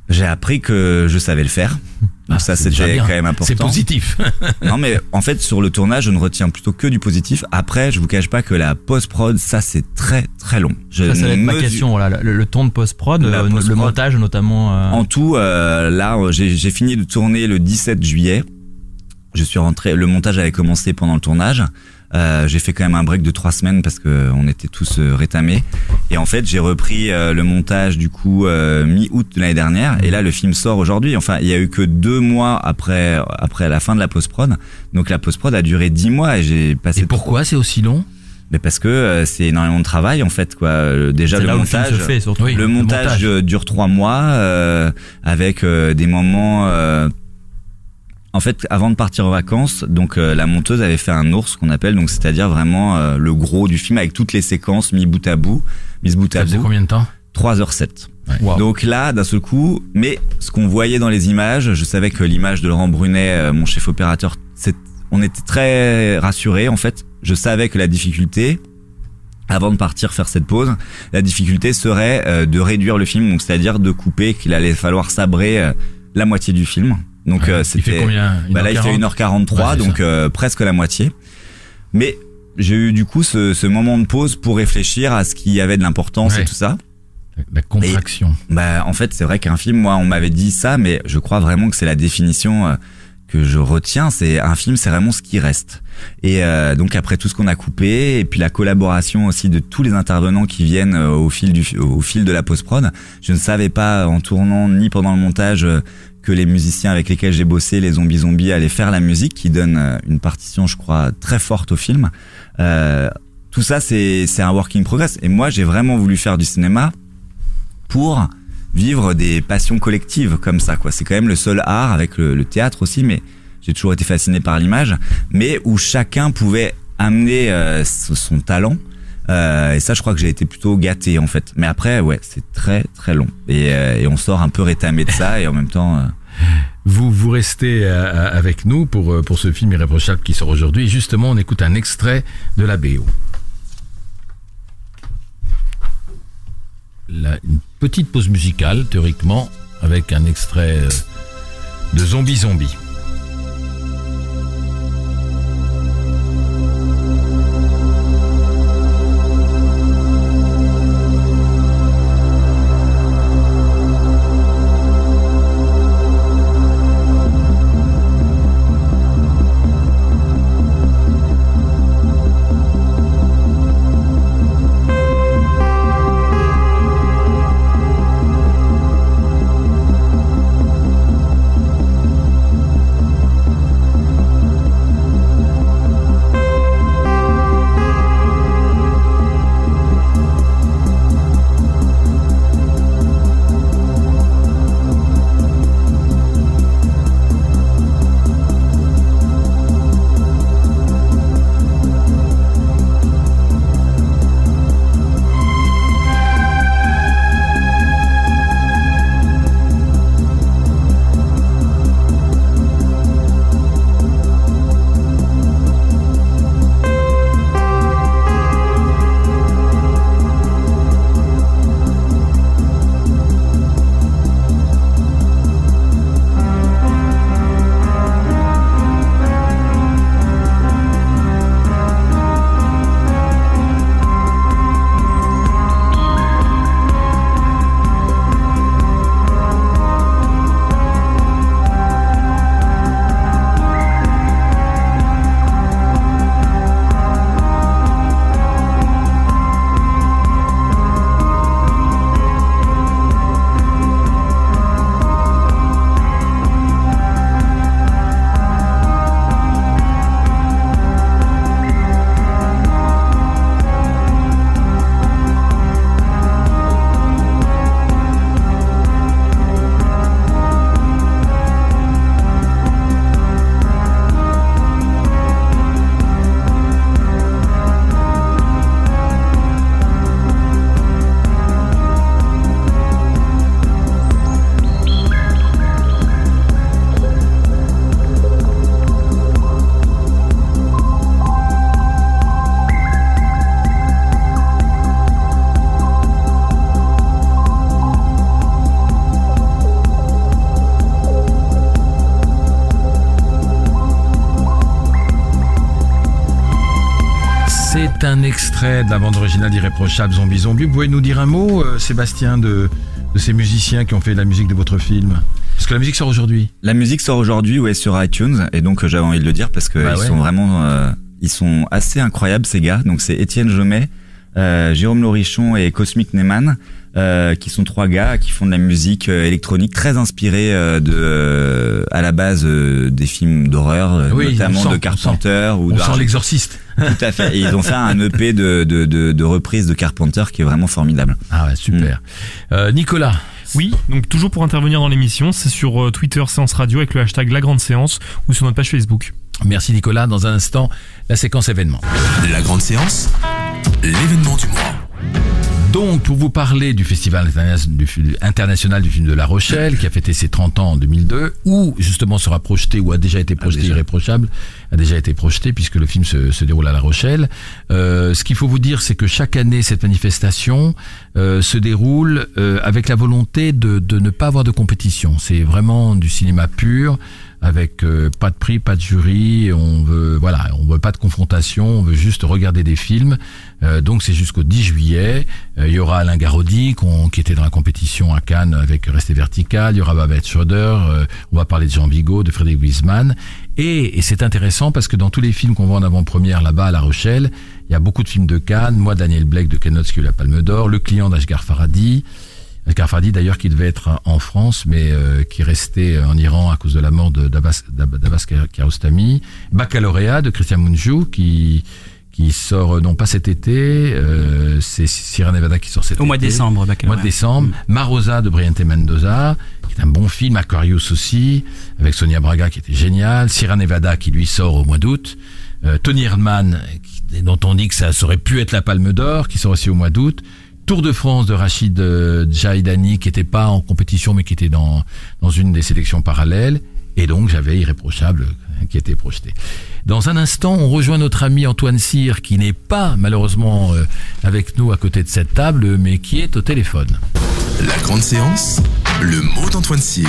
J'ai appris que je savais le faire. Donc Ah, ça c'est déjà c'était quand même important. C'est positif. non mais en fait sur le tournage je ne retiens plutôt que du positif. Après je vous cache pas que la post prod ça c'est très très long. Je Ça, ça va être ma question. Voilà, le, le ton de post-prod, euh, post-prod. le montage notamment. euh, En tout, euh, là, j'ai j'ai fini de tourner le 17 juillet. Je suis rentré. Le montage avait commencé pendant le tournage. Euh, j'ai fait quand même un break de trois semaines parce que on était tous euh, rétamés. Et en fait, j'ai repris euh, le montage du coup euh, mi-août de l'année dernière. Et là, le film sort aujourd'hui. Enfin, il y a eu que deux mois après après la fin de la post prod. Donc la post prod a duré dix mois et j'ai passé. Et pourquoi c'est aussi long? Mais parce que euh, c'est énormément de travail en fait quoi. Euh, Déjà le où le film montage. fait. Oui. Le montage, euh, dure trois mois euh, avec euh, des moments. En fait, avant de partir en vacances, donc euh, la monteuse avait fait un ours qu'on appelle, donc c'est-à-dire vraiment euh, le gros du film avec toutes les séquences mis bout à bout, mises bout Ça à bout. combien de temps? 3h07. Wow. Donc là, d'un seul coup, mais ce qu'on voyait dans les images, je savais que l'image de Laurent Brunet, euh, mon chef opérateur, on était très rassurés en fait. Je savais que la difficulté, avant de partir faire cette pause, la difficulté serait de réduire le film, donc c'est-à-dire de couper, qu'il allait falloir sabrer la moitié du film. Donc Ouais. euh, Il fait c'était combien? bah là, il fait 1h40? 1h43, Ouais, donc euh, presque la moitié. Mais j'ai eu du coup ce, ce moment de pause pour réfléchir à ce qui avait de l'importance Ouais. et tout ça. La- La contraction. Bah en fait c'est vrai qu'un film, moi on m'avait dit ça, mais je crois vraiment que c'est la définition euh, que je retiens. C'est un film, c'est vraiment ce qui reste. Et euh, donc après tout ce qu'on a coupé et puis la collaboration aussi de tous les intervenants qui viennent euh, au fil du au fil de la post prod, je ne savais pas en tournant ni pendant le montage euh, que les musiciens avec lesquels j'ai bossé, les zombies zombies, allaient faire la musique qui donne euh, une partition, je crois, très forte au film. Euh, tout ça, c'est un work in progress. Et moi, j'ai vraiment voulu faire du cinéma pour vivre des passions collectives comme ça. quoi. C'est quand même le seul art avec le, théâtre aussi, mais j'ai toujours été fasciné par l'image, mais où chacun pouvait amener euh, son talent. Euh, et ça, je crois que j'ai été plutôt gâté en fait. Mais après, ouais, c'est très très long et, euh, on sort un peu rétamé de ça et en même temps. euh, Vous, vous restez avec nous pour, pour ce film irréprochable qui sort aujourd'hui. Justement, on écoute un extrait de la BO. Une petite pause musicale, théoriquement, avec un extrait de Zombie Zombie. Extrait de la bande originale d'Irréprochable Zombie Zombie. Vous pouvez nous dire un mot, euh, Sébastien, de, de ces musiciens qui ont fait la musique de votre film? Parce que la musique sort aujourd'hui. La musique sort aujourd'hui ouais sur iTunes et donc euh, j'avais envie de le dire parce que Bah ils ouais. sont vraiment euh, ils sont assez incroyables ces gars. Donc c'est Étienne Jomet, euh, Jérôme Lorichon et Cosmic Neyman euh, qui sont trois gars qui font de la musique euh, électronique très inspirée euh, de euh, à la base euh, des films d'horreur Oui, notamment sent, de on Carpenter ou On sent Argento. l'exorciste. Tout à fait. Et ils ont fait un EP de de de, de reprises de Carpenter qui est vraiment formidable. Ah ouais, super. Euh, Nicolas, Oui, donc toujours pour intervenir dans l'émission, c'est sur Twitter Séance Radio avec le hashtag La Grande Séance ou sur notre page Facebook. merci Nicolas. Dans un instant, la séquence événement. La grande séance, l'événement du mois. Donc, pour vous parler du Festival international du film de La Rochelle, qui a fêté ses 30 ans en 2002, où justement sera projeté, ou a déjà été projeté, déjà. Irréprochable, a déjà été projeté, puisque le film se, se déroule à La Rochelle. Euh, ce qu'il faut vous dire, c'est que chaque année, cette manifestation euh, se déroule euh, avec la volonté de, de ne pas avoir de compétition. C'est vraiment du cinéma pur, avec euh, pas de prix, pas de jury. On veut, voilà, on veut pas de confrontation. On veut juste regarder des films. Euh, donc c'est jusqu'au 10 juillet. Euh, il y aura Alain Garaudy qu'on- qui était dans la compétition à Cannes avec Rester Vertical. Il y aura Babette Schroeder. euh, on va parler de Jean Vigo, de Frédéric Wiesmann. Et, et c'est intéressant parce que dans tous les films qu'on voit en avant-première là-bas à La Rochelle, il y a beaucoup de films de Cannes. Moi, Daniel Blake de Ken Loach qui a eu la Palme d'Or. Le client d'Ashgar Farhadi. Farhadi d'ailleurs qui devait être en France mais euh, qui restait en Iran à cause de la mort de d'Abbas d'Ab- d'Abbas Kiarostami. Baccalauréat de Christian Mungiu qui qui sort euh, non pas cet été, euh, c'est Sierra Nevada qui sort cet Au été. mois de décembre, Au mois de décembre. Marosa de Briante Mendoza, qui est un bon film. Aquarius aussi, avec Sonia Braga qui était génial. Sierra Nevada qui lui sort au mois d'août. Euh, Tony qui- dont on dit que ça aurait pu être la Palme d'Or, qui sort aussi au mois d'août. Tour de France de Rachid euh, Jaïdani, qui était pas en compétition, mais qui était dans, dans une des sélections parallèles. Et donc, j'avais Irréprochable, euh, qui était projeté. Dans un instant, on rejoint notre ami Antoine Cyr, qui n'est pas, malheureusement, euh, avec nous à côté de cette table, mais qui est au téléphone. La grande séance, le mot d'Antoine Cyr.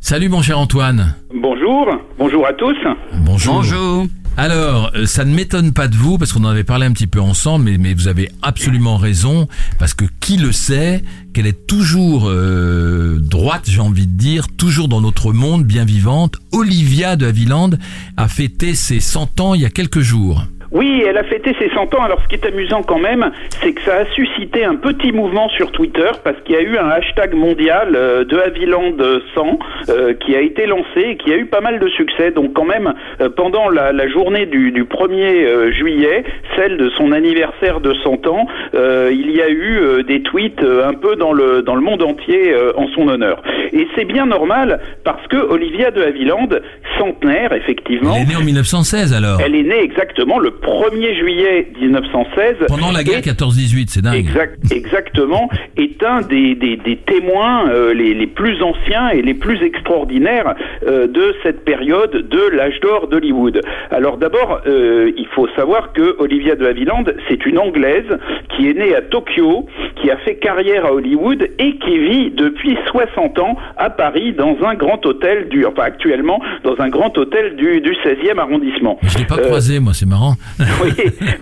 Salut, mon cher Antoine. Bonjour, bonjour à tous. Bonjour. Bonjour. Alors, euh, ça ne m'étonne pas de vous, parce qu'on en avait parlé un petit peu ensemble, mais, vous avez absolument raison, parce que qui le sait, qu'elle est toujours euh, droite, j'ai envie de dire, toujours dans notre monde, bien vivante. Olivia de Havilland a fêté ses 100 ans il y a quelques jours. Oui, elle a fêté ses 100 ans. Alors, ce qui est amusant quand même, c'est que ça a suscité un petit mouvement sur Twitter parce qu'il y a eu un hashtag mondial euh, de Haviland 100 euh, qui a été lancé et qui a eu pas mal de succès. Donc, quand même, euh, pendant la, la journée du, du 1er euh, juillet, celle de son anniversaire de 100 ans, euh, il y a eu euh, des tweets euh, un peu dans le dans le monde entier euh, en son honneur. Et c'est bien normal parce que Olivia de Havilland, centenaire effectivement. Elle est née en 1916 alors. Elle est née exactement le 1er juillet 1916. Pendant la guerre Et- 14-18, c'est dingue. Exact, exactement, est un des, des, des témoins euh, les, les plus anciens et les plus extraordinaires euh, de cette période de l'âge d'or d'Hollywood. Alors d'abord, euh, il faut savoir que Olivia de Havilland, c'est une Anglaise qui est née à Tokyo, qui a fait carrière à Hollywood et qui vit depuis 60 ans à Paris dans un grand hôtel du, enfin actuellement dans un grand hôtel du, du 16e arrondissement. Je l'ai pas Euh, croisé, moi, c'est marrant. oui,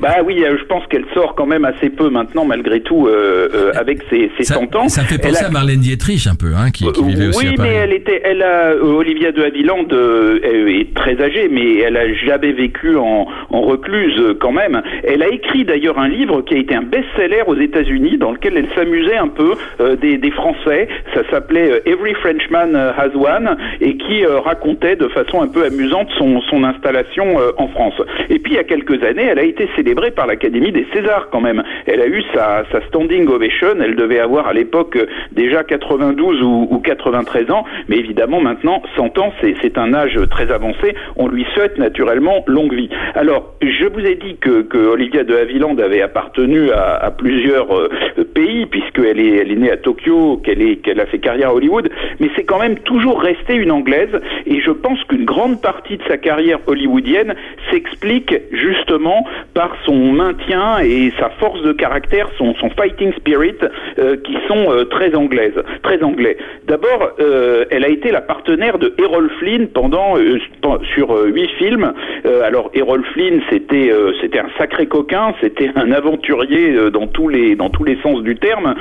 bah oui, euh, je pense qu'elle sort quand même assez peu maintenant, malgré tout, euh, euh, avec ses, ses Ça, 100 ans. ça fait penser a- à Marlène Dietrich un peu, hein, qui, qui vivait aussi oui, à Paris. mais elle était, elle a, Olivia de Havilland euh, est très âgée, mais elle a jamais vécu en, en recluse quand même. Elle a écrit d'ailleurs un livre qui a été un best-seller aux États-Unis, dans lequel elle s'amusait un peu des, des Français. Ça s'appelait Every Frenchman Has One et qui racontait de façon un peu amusante son, son installation en France. Et puis il y a quelques années, elle a été célébrée par l'Académie des Césars quand même. Elle a eu sa, standing ovation. Elle devait avoir à l'époque déjà 92 ou, ou 93 ans, mais évidemment maintenant 100 ans, c'est un âge très avancé. On lui souhaite naturellement longue vie. Alors, je vous ai dit que, Olivia de Havilland avait appartenu à, plusieurs euh, pays, puisqu'elle est, elle est née à Tokyo, qu'elle qu'elle a fait carrière à Hollywood, mais c'est quand même toujours resté une anglaise, et je pense qu'une grande partie de sa carrière hollywoodienne s'explique justement par son maintien et sa force de caractère, son, fighting spirit, euh, qui sont euh, très anglaises, très anglais. D'abord, euh, elle a été la partenaire de Errol Flynn pendant euh, sur huit films. Alors Errol Flynn, c'était c'était un sacré coquin, c'était un aventurier dans tous les dans tous les sens du terme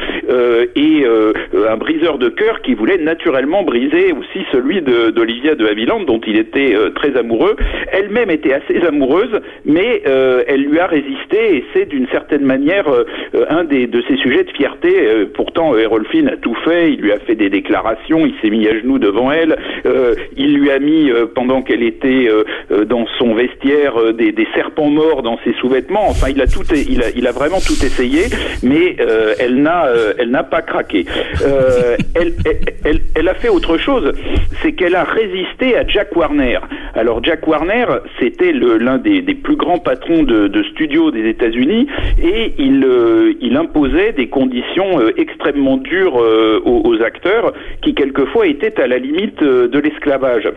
et un briseur de cœur qui voulait naturellement briser aussi celui de- d'Olivia de Havilland dont il était très amoureux. Elle-même était assez amoureuse, mais euh, elle lui a résisté et c'est d'une certaine manière euh, euh, un des de ses sujets de fierté. Pourtant, Errol Flynn a tout fait. Il lui a fait des déclarations. Il s'est mis à genoux devant elle. Il lui a mis pendant qu'elle était dans son vestiaire des, serpents morts dans ses sous-vêtements. Enfin, il a tout, il a, vraiment tout essayé, mais elle n'a, elle n'a pas craqué. Elle, elle, a fait autre chose, c'est qu'elle a résisté à Jack Warner. Alors Jack Warner, c'était l'un des plus grands patrons de, studios des États-Unis et il, euh, imposait des conditions euh, extrêmement dures euh, aux, acteurs qui quelquefois étaient à la limite de l'esclavage.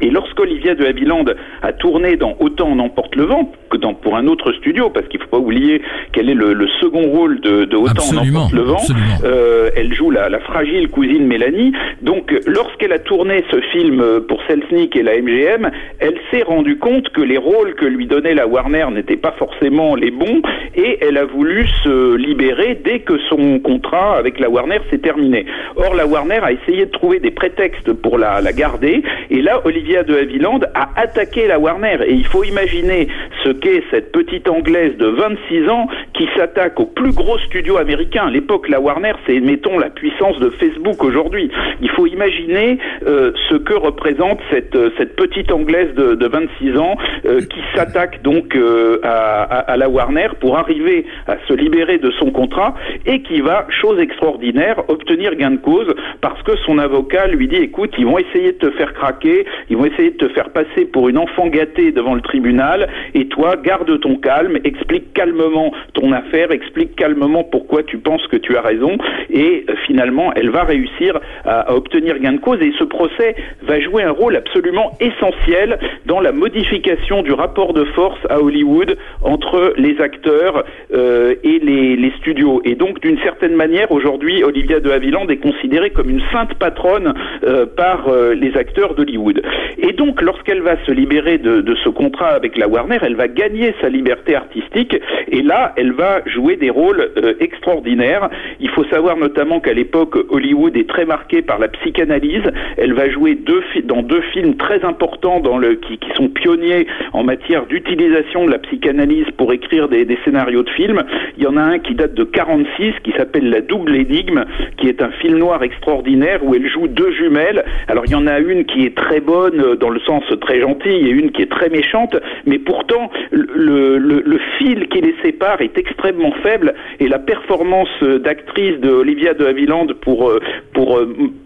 Et lorsqu'Olivia de Havilland a tourné dans Autant en emporte le vent que dans pour un autre studio, parce qu'il faut pas oublier quel est le, le second rôle de, de Autant en emporte le vent, euh, elle joue la, la, fragile cousine Mélanie. Donc lorsqu'elle a tourné ce film pour Selznick et la MGM, elle s'est rendue compte que les rôles que lui donnait la Warner n'étaient pas forcément les bons, et elle a voulu se libérer dès que son contrat avec la Warner s'est terminé. Or la Warner a essayé de trouver des prétextes pour la, la garder, et là Olivia de Havilland a attaqué la Warner. Et il faut imaginer ce qu'est cette petite anglaise de 26 ans qui s'attaque au plus gros studio américain. À l'époque, la Warner, c'est, mettons, la puissance de Facebook aujourd'hui. Il faut imaginer euh, ce que représente cette, euh, cette petite anglaise de, de 26 ans euh, qui s'attaque donc à, la Warner pour arriver à se libérer de son contrat et qui va, chose extraordinaire, obtenir gain de cause parce que son avocat lui dit écoute, ils vont essayer de te faire craquer, vont essayer de te faire passer pour une enfant gâtée devant le tribunal et toi, garde ton calme, explique calmement ton affaire, explique calmement pourquoi tu penses que tu as raison et euh, finalement, elle va réussir à, à obtenir gain de cause et ce procès va jouer un rôle absolument essentiel dans la modification du rapport de force à Hollywood entre les acteurs euh, et les, les, studios. Et donc, d'une certaine manière, aujourd'hui, Olivia de Havilland est considérée comme une sainte patronne euh, par euh, les acteurs d'Hollywood. Et donc, lorsqu'elle va se libérer de, de, ce contrat avec la Warner, elle va gagner sa liberté artistique. Et là, elle va jouer des rôles euh, extraordinaires. Il faut savoir notamment qu'à l'époque, Hollywood est très marqué par la psychanalyse. Elle va jouer deux dans deux films très importants dans le, qui, qui sont pionniers en matière d'utilisation de la psychanalyse pour écrire des, des, scénarios de films. Il y en a un qui date de 46 qui s'appelle La double énigme, qui est un film noir extraordinaire où elle joue deux jumelles. Alors il y en a une qui est très bonne euh, dans le sens très gentil et une qui est très méchante, mais pourtant le, le, fil qui les sépare est extrêmement faible et la performance euh, d'actrice de Olivia de Havilland pour euh, pour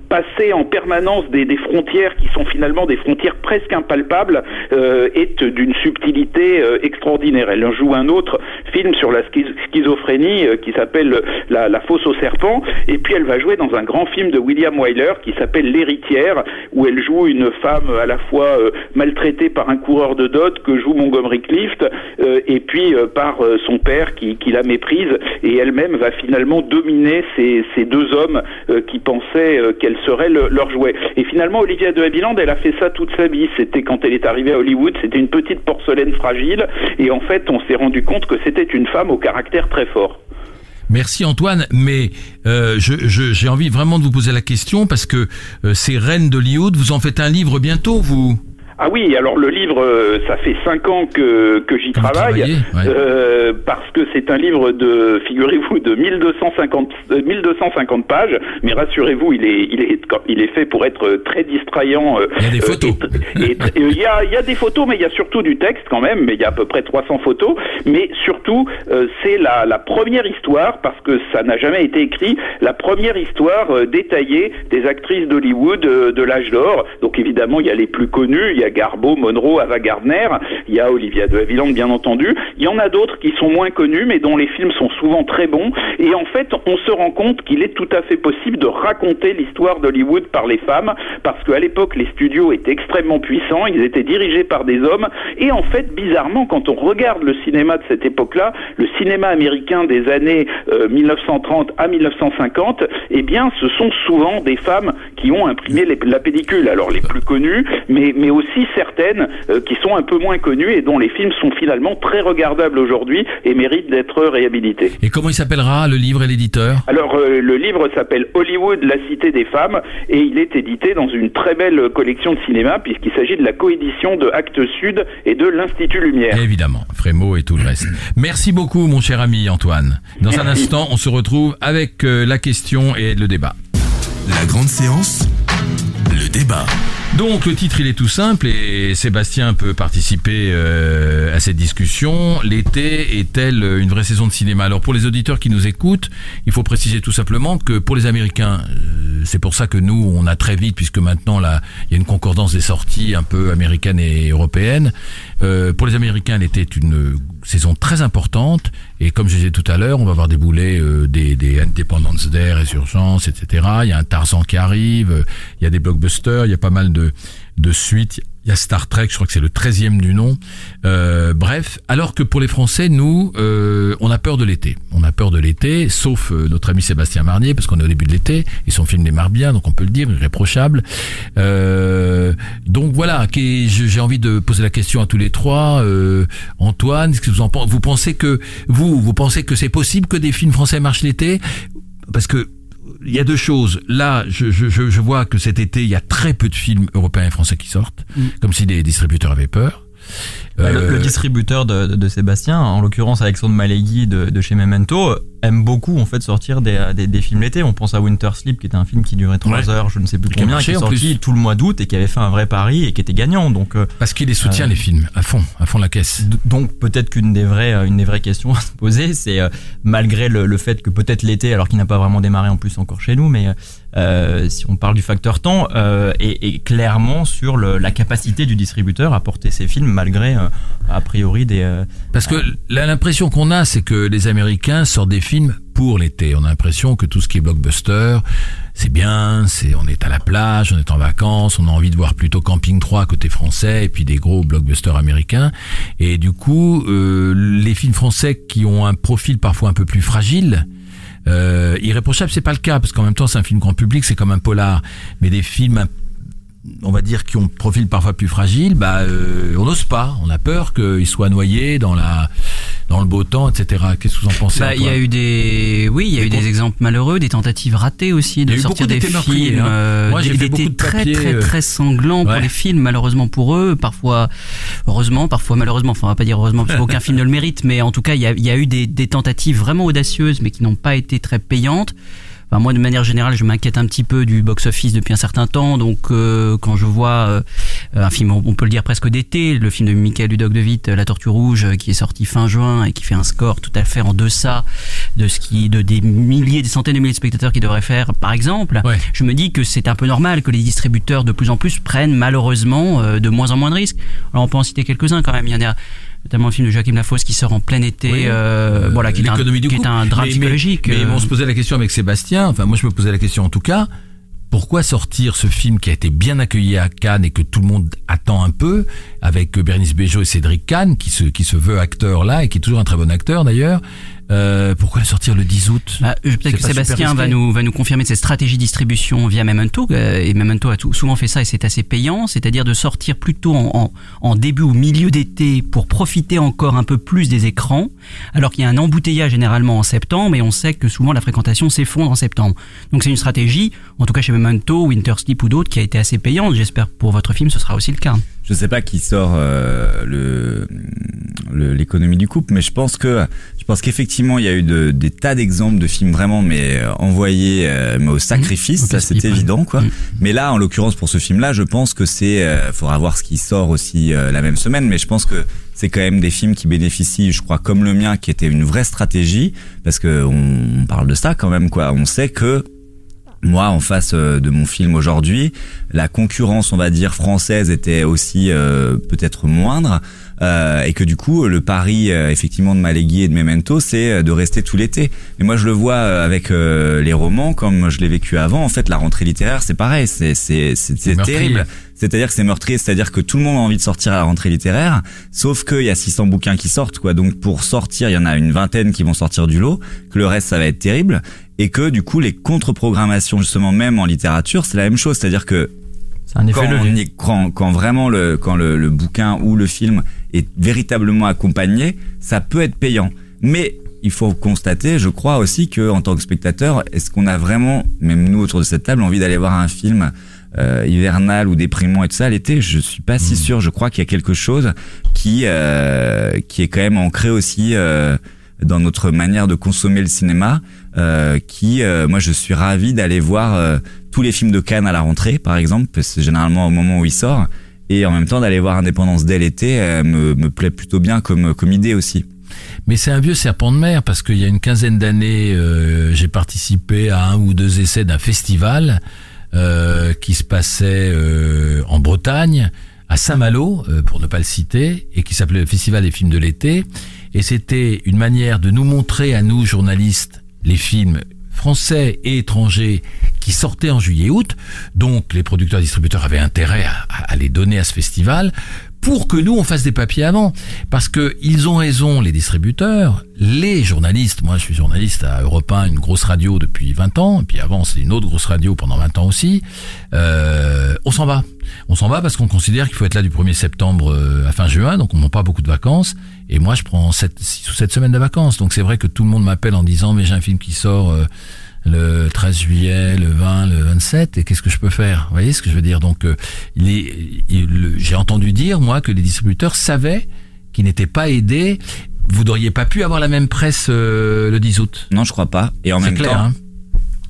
passer en permanence des, des, frontières qui sont finalement des frontières presque impalpables euh, est d'une subtilité euh, extraordinaire. Elle joue un autre film sur la schizophrénie euh, qui s'appelle la, la, fosse au serpent et puis elle va jouer dans un grand film de William Wyler qui s'appelle L'héritière où elle joue une femme à la fois euh, maltraitée par un coureur de dot que joue Montgomery Clift euh, et puis par son père qui, qui, la méprise et elle-même va finalement dominer ces, ces deux hommes qui pensaient qu'elle serait le, leur jouet. Et finalement, Olivia de Havilland, elle a fait ça toute sa vie. C'était quand elle est arrivée à Hollywood, c'était une petite porcelaine fragile, et en fait, on s'est rendu compte que c'était une femme au caractère très fort. Merci Antoine, mais euh, j'ai je, envie vraiment de vous poser la question parce que euh, ces reines d'Hollywood, vous en faites un livre bientôt, vous? Ah oui, alors le livre, euh, ça fait cinq ans que, que j'y travaille, ouais. euh, parce que c'est un livre de, figurez-vous, de 1250, 1250 pages, mais rassurez-vous, il est, il, est, il est fait pour être très distrayant. Il y a des photos. Et, et, il, y a, il y a des photos, mais il y a surtout du texte quand même, mais il y a à peu près 300 photos, mais surtout, euh, c'est la, la première histoire, parce que ça n'a jamais été écrit, la première histoire euh, détaillée des actrices d'Hollywood euh, de l'âge d'or. Donc évidemment, il y a les plus connues, il y a Garbo, Monroe, Ava Gardner, il y a Olivia de Havilland bien entendu, il y en a d'autres qui sont moins connus mais dont les films sont souvent très bons. Et en fait on se rend compte qu'il est tout à fait possible de raconter l'histoire d'Hollywood par les femmes parce qu'à l'époque les studios étaient extrêmement puissants, ils étaient dirigés par des hommes. Et en fait bizarrement quand on regarde le cinéma de cette époque-là, le cinéma américain des années euh, 1930 à 1950, eh bien ce sont souvent des femmes qui ont imprimé la pellicule, alors les plus connues mais, mais aussi certaines euh, qui sont un peu moins connues et dont les films sont finalement très regardables aujourd'hui et méritent d'être réhabilités. Et comment il s'appellera le livre et l'éditeur? Alors euh, le livre s'appelle Hollywood, la cité des femmes et il est édité dans une très belle collection de cinéma puisqu'il s'agit de la coédition de Actes Sud et de l'Institut Lumière. Évidemment, Frémo et tout le reste. Merci beaucoup mon cher ami Antoine. Dans Merci. un instant, on se retrouve avec euh, la question et le débat. La grande séance, le débat. Donc le titre il est tout simple et Sébastien peut participer euh, à cette discussion. L'été est-elle une vraie saison de cinéma? Alors pour les auditeurs qui nous écoutent, il faut préciser tout simplement que pour les Américains, euh, c'est pour ça que nous on a très vite, puisque maintenant là il y a une concordance des sorties un peu américaines et européennes. Euh, pour les Américains, l'été est une saison très importante et comme je disais tout à l'heure, on va voir débouler euh, des, des Independence Day, Résurgence, etc. Il y a un Tarzan qui arrive, il y a des blockbusters, il y a pas mal de suites. Il y a Star Trek, je crois que c'est le 13e du nom. Euh, bref, alors que pour les Français, nous, euh, on a peur de l'été. On a peur de l'été, sauf euh, notre ami Sébastien Marnier, parce qu'on est au début de l'été, et son film démarre bien, donc on peut le dire, irréprochable. Euh, donc voilà, j'ai envie de poser la question à tous les trois. Euh, Antoine, est-ce que vous en pensez Vous pensez que vous, vous pensez que c'est possible que des films français marchent l'été? Parce que il y a deux choses. Là, je, je, vois que cet été, il y a très peu de films européens et français qui sortent, comme si les distributeurs avaient peur. Bah, le, Euh, le distributeur de, de- de Sébastien, en l'occurrence Alexandre Malegui de, de chez Memento, aime beaucoup en fait sortir des, des, des films l'été. On pense à Winter Sleep, qui était un film qui durait 3 Ouais. heures, je ne sais plus combien, qui est sorti plus. tout le mois d'août et qui avait fait un vrai pari et qui était gagnant. Donc euh, Parce qu'il les soutient Euh, les films à fond, à fond la caisse. Donc peut-être qu'une des vraies, euh, une des vraies questions à se poser, c'est euh, malgré le, le fait que peut-être l'été, alors qu'il n'a pas vraiment démarré en plus encore chez nous, mais euh, si on parle du facteur temps, euh, et, et clairement sur le- la capacité du distributeur à porter ses films malgré euh, a priori des. euh, Parce que là, l'impression qu'on a, c'est que les Américains sortent des films pour l'été. On a l'impression que tout ce qui est blockbuster, c'est bien, c'est on est à la plage, on est en vacances, on a envie de voir plutôt Camping 3 côté français et puis des gros blockbusters américains. Et du coup, les films français qui ont un profil parfois un peu plus fragile, euh, irréprochable, c'est pas le cas parce qu'en même temps, c'est un film grand public, c'est comme un polar, mais des films on va dire, qui ont un profil parfois plus fragile, bah, euh, on n'ose pas. On a peur qu'ils soient noyés dans la, dans le beau temps, etc. Qu'est-ce que vous en pensez Bah, il y a eu des, oui, il y a Des eu des exemples malheureux, des tentatives ratées aussi de sortir des films, hein. euh, Moi, j'ai des- fait d'étés beaucoup de très papiers, très euh, très sanglants pour les films, malheureusement pour eux, parfois heureusement, parfois malheureusement. Enfin, on va pas dire heureusement parce qu'aucun film ne le mérite, mais en tout cas, il y a, il y a eu des, des tentatives vraiment audacieuses, mais qui n'ont pas été très payantes. Enfin, moi, de manière générale, je m'inquiète un petit peu du box-office depuis un certain temps. Donc, euh, quand je vois euh, un film, on peut le dire presque d'été, le film de Michael Dudok de Witt, La Tortue Rouge, euh, qui est sorti fin juin et qui fait un score tout à fait en deçà de ce qui, de des milliers, des centaines de milliers de spectateurs qui devraient faire, par exemple. Ouais. Je me dis que c'est un peu normal que les distributeurs de plus en plus prennent malheureusement euh, de moins en moins de risques. Alors, on peut en citer quelques-uns quand même. Il y en a notamment le film de Joachim Lafosse qui sort en plein été, Oui. euh, voilà, qui est, un, qui est drame Mais- mais- psychologique. Mais, euh. on se posait la question avec Sébastien. Enfin, moi, je me posais la question en tout cas. Pourquoi sortir ce film qui a été bien accueilli à Cannes et que tout le monde attend un peu, avec Bernice Bejo et Cédric Kahn, qui se, qui se veut acteur là et qui est toujours un très bon acteur d'ailleurs. Euh, pourquoi le sortir le 10 août Bah, euh, Peut-être que Sébastien va nous, va nous confirmer cette stratégie de distribution via Memento. euh, Et Memento a tout- souvent fait ça et c'est assez payant. C'est-à-dire de sortir plutôt en, en, en début ou milieu d'été pour profiter encore un peu plus des écrans. Alors qu'il y a un embouteillage généralement en septembre et on sait que souvent la fréquentation s'effondre en septembre. Donc c'est une stratégie, en tout cas chez Memento, Winter Sleep ou d'autres, qui a été assez payante. J'espère pour votre film ce sera aussi le cas. Je sais pas qui sort euh, le le- l'économie du couple, mais je pense que je pense qu'effectivement il y a eu de, des tas d'exemples de films vraiment mais euh, envoyés euh, mais au sacrifice, Mmh. ça Au c'est évident quoi. Mmh. Mais là en l'occurrence pour ce film-là, je pense que c'est euh, faudra voir ce qui sort aussi euh, la même semaine, mais je pense que c'est quand même des films qui bénéficient, je crois comme le mien qui était une vraie stratégie parce que on, on parle de ça quand même quoi. On sait que moi, en face euh, de mon film aujourd'hui, la concurrence, on va dire, française était aussi euh, peut-être moindre. Euh, et que du coup, le pari, euh, effectivement, de Malégui et de Memento, c'est euh, de rester tout l'été. Mais moi, je le vois euh, avec euh, les romans, comme je l'ai vécu avant. En fait, la rentrée littéraire, c'est pareil. C'est c'est c'est terrible. C'est-à-dire que c'est meurtrier, c'est-à-dire que tout le monde a envie de sortir à la rentrée littéraire, sauf qu'il y a 600 bouquins qui sortent, quoi. Donc pour sortir, il y en a une vingtaine qui vont sortir du lot, que le reste ça va être terrible, et que du coup les contre-programmations justement même en littérature, c'est la même chose, c'est-à-dire que un effet quand, on levier. y- quand, quand vraiment le, quand le, le bouquin ou le film est véritablement accompagné, ça peut être payant. Mais il faut constater, je crois aussi que en tant que spectateur, est-ce qu'on a vraiment, même nous autour de cette table, envie d'aller voir un film euh, hivernal ou déprimant et tout ça? L'été Je suis pas si sûr. Je crois qu'il y a quelque chose qui euh, qui est quand même ancré aussi. Euh, dans notre manière de consommer le cinéma, euh, qui, euh, moi, je suis ravi d'aller voir euh, tous les films de Cannes à la rentrée, par exemple, parce que c'est généralement au moment où il sort, et en même temps d'aller voir Indépendance dès l'été me, plaît plutôt bien comme, comme idée aussi. Mais c'est un vieux serpent de mer parce qu'il y a une quinzaine d'années, j'ai participé à un ou deux essais d'un festival qui se passait en Bretagne, à Saint-Malo, pour ne pas le citer, et qui s'appelait le Festival des films de l'été. Et c'était une manière de nous montrer à nous, journalistes, les films français et étrangers qui sortaient en juillet-août. Donc les producteurs et distributeurs avaient intérêt à, à les donner à ce festival pour que nous on fasse des papiers avant. Parce que ils ont raison les distributeurs les journalistes. Moi je suis journaliste à Europe 1 une grosse radio depuis 20 ans. Et puis avant c'est une autre grosse radio pendant 20 ans aussi. Euh, on s'en va. On s'en va parce qu'on considère qu'il faut être là du 1er septembre euh, à fin juin. Donc on n'a pas beaucoup de vacances. Et moi je prends 7 6 ou 7 semaines de vacances. Donc c'est vrai que tout le monde m'appelle en disant mais j'ai un film qui sort euh, le 13 juillet, le 20, le 27, et qu'est-ce que je peux faire? Vous voyez ce que je veux dire? Donc, euh, le- j'ai entendu dire, moi, que les distributeurs savaient qu'ils n'étaient pas aidés. Vous n'auriez pas pu avoir la même presse euh, le 10 août? Non, je crois pas. Et en même clair, temps, hein.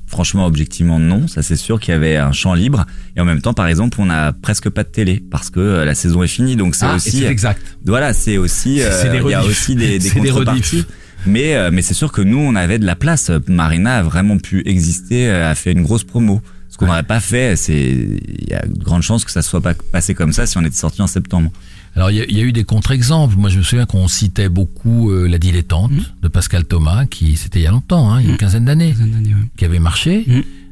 franchement, objectivement, non. Ça, c'est sûr qu'il y avait un champ libre. Et en même temps, par exemple, on n'a presque pas de télé parce que euh, la saison est finie. Donc c'est Ah, aussi. exact. Voilà, c'est aussi. euh, C'est des il y a aussi des, des des contreparties. rediffs. Mais euh, mais c'est sûr que nous, on avait de la place. Marina a vraiment pu exister, euh, a fait une grosse promo. Ce qu'on n'aurait pas fait, c'est il y a de grandes chances que ça soit pas passé comme ça si on était sorti en septembre. Alors, il y, a- il y a eu des contre-exemples. Moi, je me souviens qu'on citait beaucoup euh, La Dilettante de Pascal Thomas, qui, c'était il y a longtemps, hein, il y a une quinzaine d'années, qui avait marché.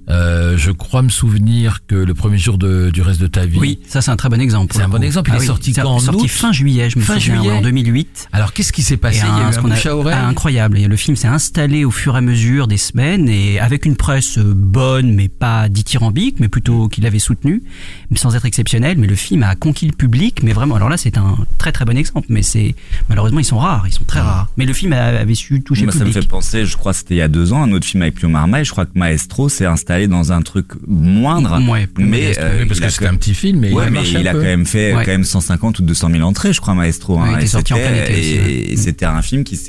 Euh, je crois me souvenir que le premier jour de, du reste de ta vie. Oui, ça c'est un très bon exemple. C'est un bon exemple. Il Ah est oui, sorti c'est quand en sorti août fin juillet, je me Fin souviens, juillet. ouais, en 2008. Alors, qu'est-ce qui s'est passé? Il y a un- eu un a- bouche à oreille? Ah, incroyable. Et le film s'est installé au fur et à mesure des semaines et avec une presse euh, bonne, mais pas dithyrambique, mais plutôt qui l'avait soutenu, mais sans être exceptionnel. Mais le film a conquis le public. Mais vraiment, alors là, c'est un très très bon exemple. Mais c'est malheureusement, ils sont rares, ils sont très rares. Mais le film avait su toucher le ça me public. fait penser, je crois que c'était il y a deux ans, un autre film avec Pio Marmaille. Je crois que Maestro s'est installé dans un truc moindre. Ouais, plus mais euh, parce que c'était un petit film, mais ouais, il a mais il quand même fait Ouais. quand même 150 ou 200 000 entrées, je crois, Maestro. Hein. Et sorti en plein été et- c'était un film qui,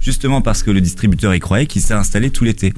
justement parce que le distributeur y croyait, qui s'est installé tout l'été.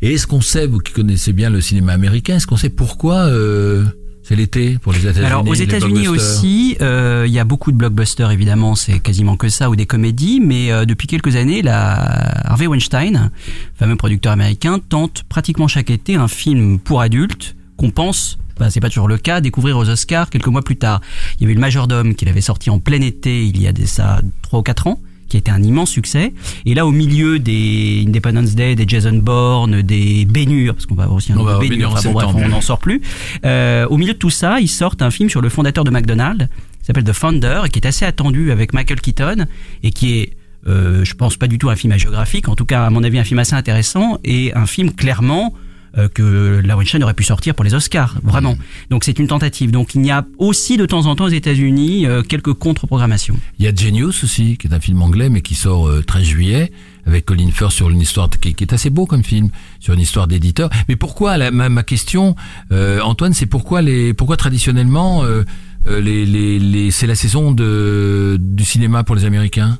Et est-ce qu'on sait, vous qui connaissez bien le cinéma américain, est-ce qu'on sait pourquoi euh, c'est l'été pour les États-Unis Alors aux États-Unis aussi, euh, il y a beaucoup de blockbusters évidemment, c'est quasiment que ça ou des comédies, mais euh, depuis quelques années, la Harvey Weinstein, fameux producteur américain, tente pratiquement chaque été un film pour adultes qu'on pense bah, c'est pas toujours le cas, découvrir aux Oscars quelques mois plus tard. Il y avait le Majordome qu'il avait sorti en plein été il y a des, ça trois ou quatre ans qui a été un immense succès. Et là, au milieu des Independence Day, des Jason Bourne, des Bénure, parce qu'on va avoir aussi un On Bénure, enfin bon, bref, on n'en sort plus. Euh, au milieu de tout ça, ils sortent un film sur le fondateur de McDonald's, qui s'appelle The Founder, et qui est assez attendu avec Michael Keaton, et qui est euh, je pense pas du tout un film géographique, en tout cas à mon avis un film assez intéressant et un film clairement euh, que la Weinstein aurait pu sortir pour les Oscars, vraiment. Donc c'est une tentative. Donc il y a aussi de temps en temps aux États-Unis euh, quelques contre-programmations. Il y a Genius aussi, qui est un film anglais, mais qui sort euh, 13 juillet, avec Colin Firth sur une histoire qui, qui est assez beau comme film, sur une histoire d'éditeur. Mais pourquoi la, ma, ma question, euh, Antoine, c'est pourquoi les, pourquoi traditionnellement euh, les, les, les, c'est la saison de du cinéma pour les Américains?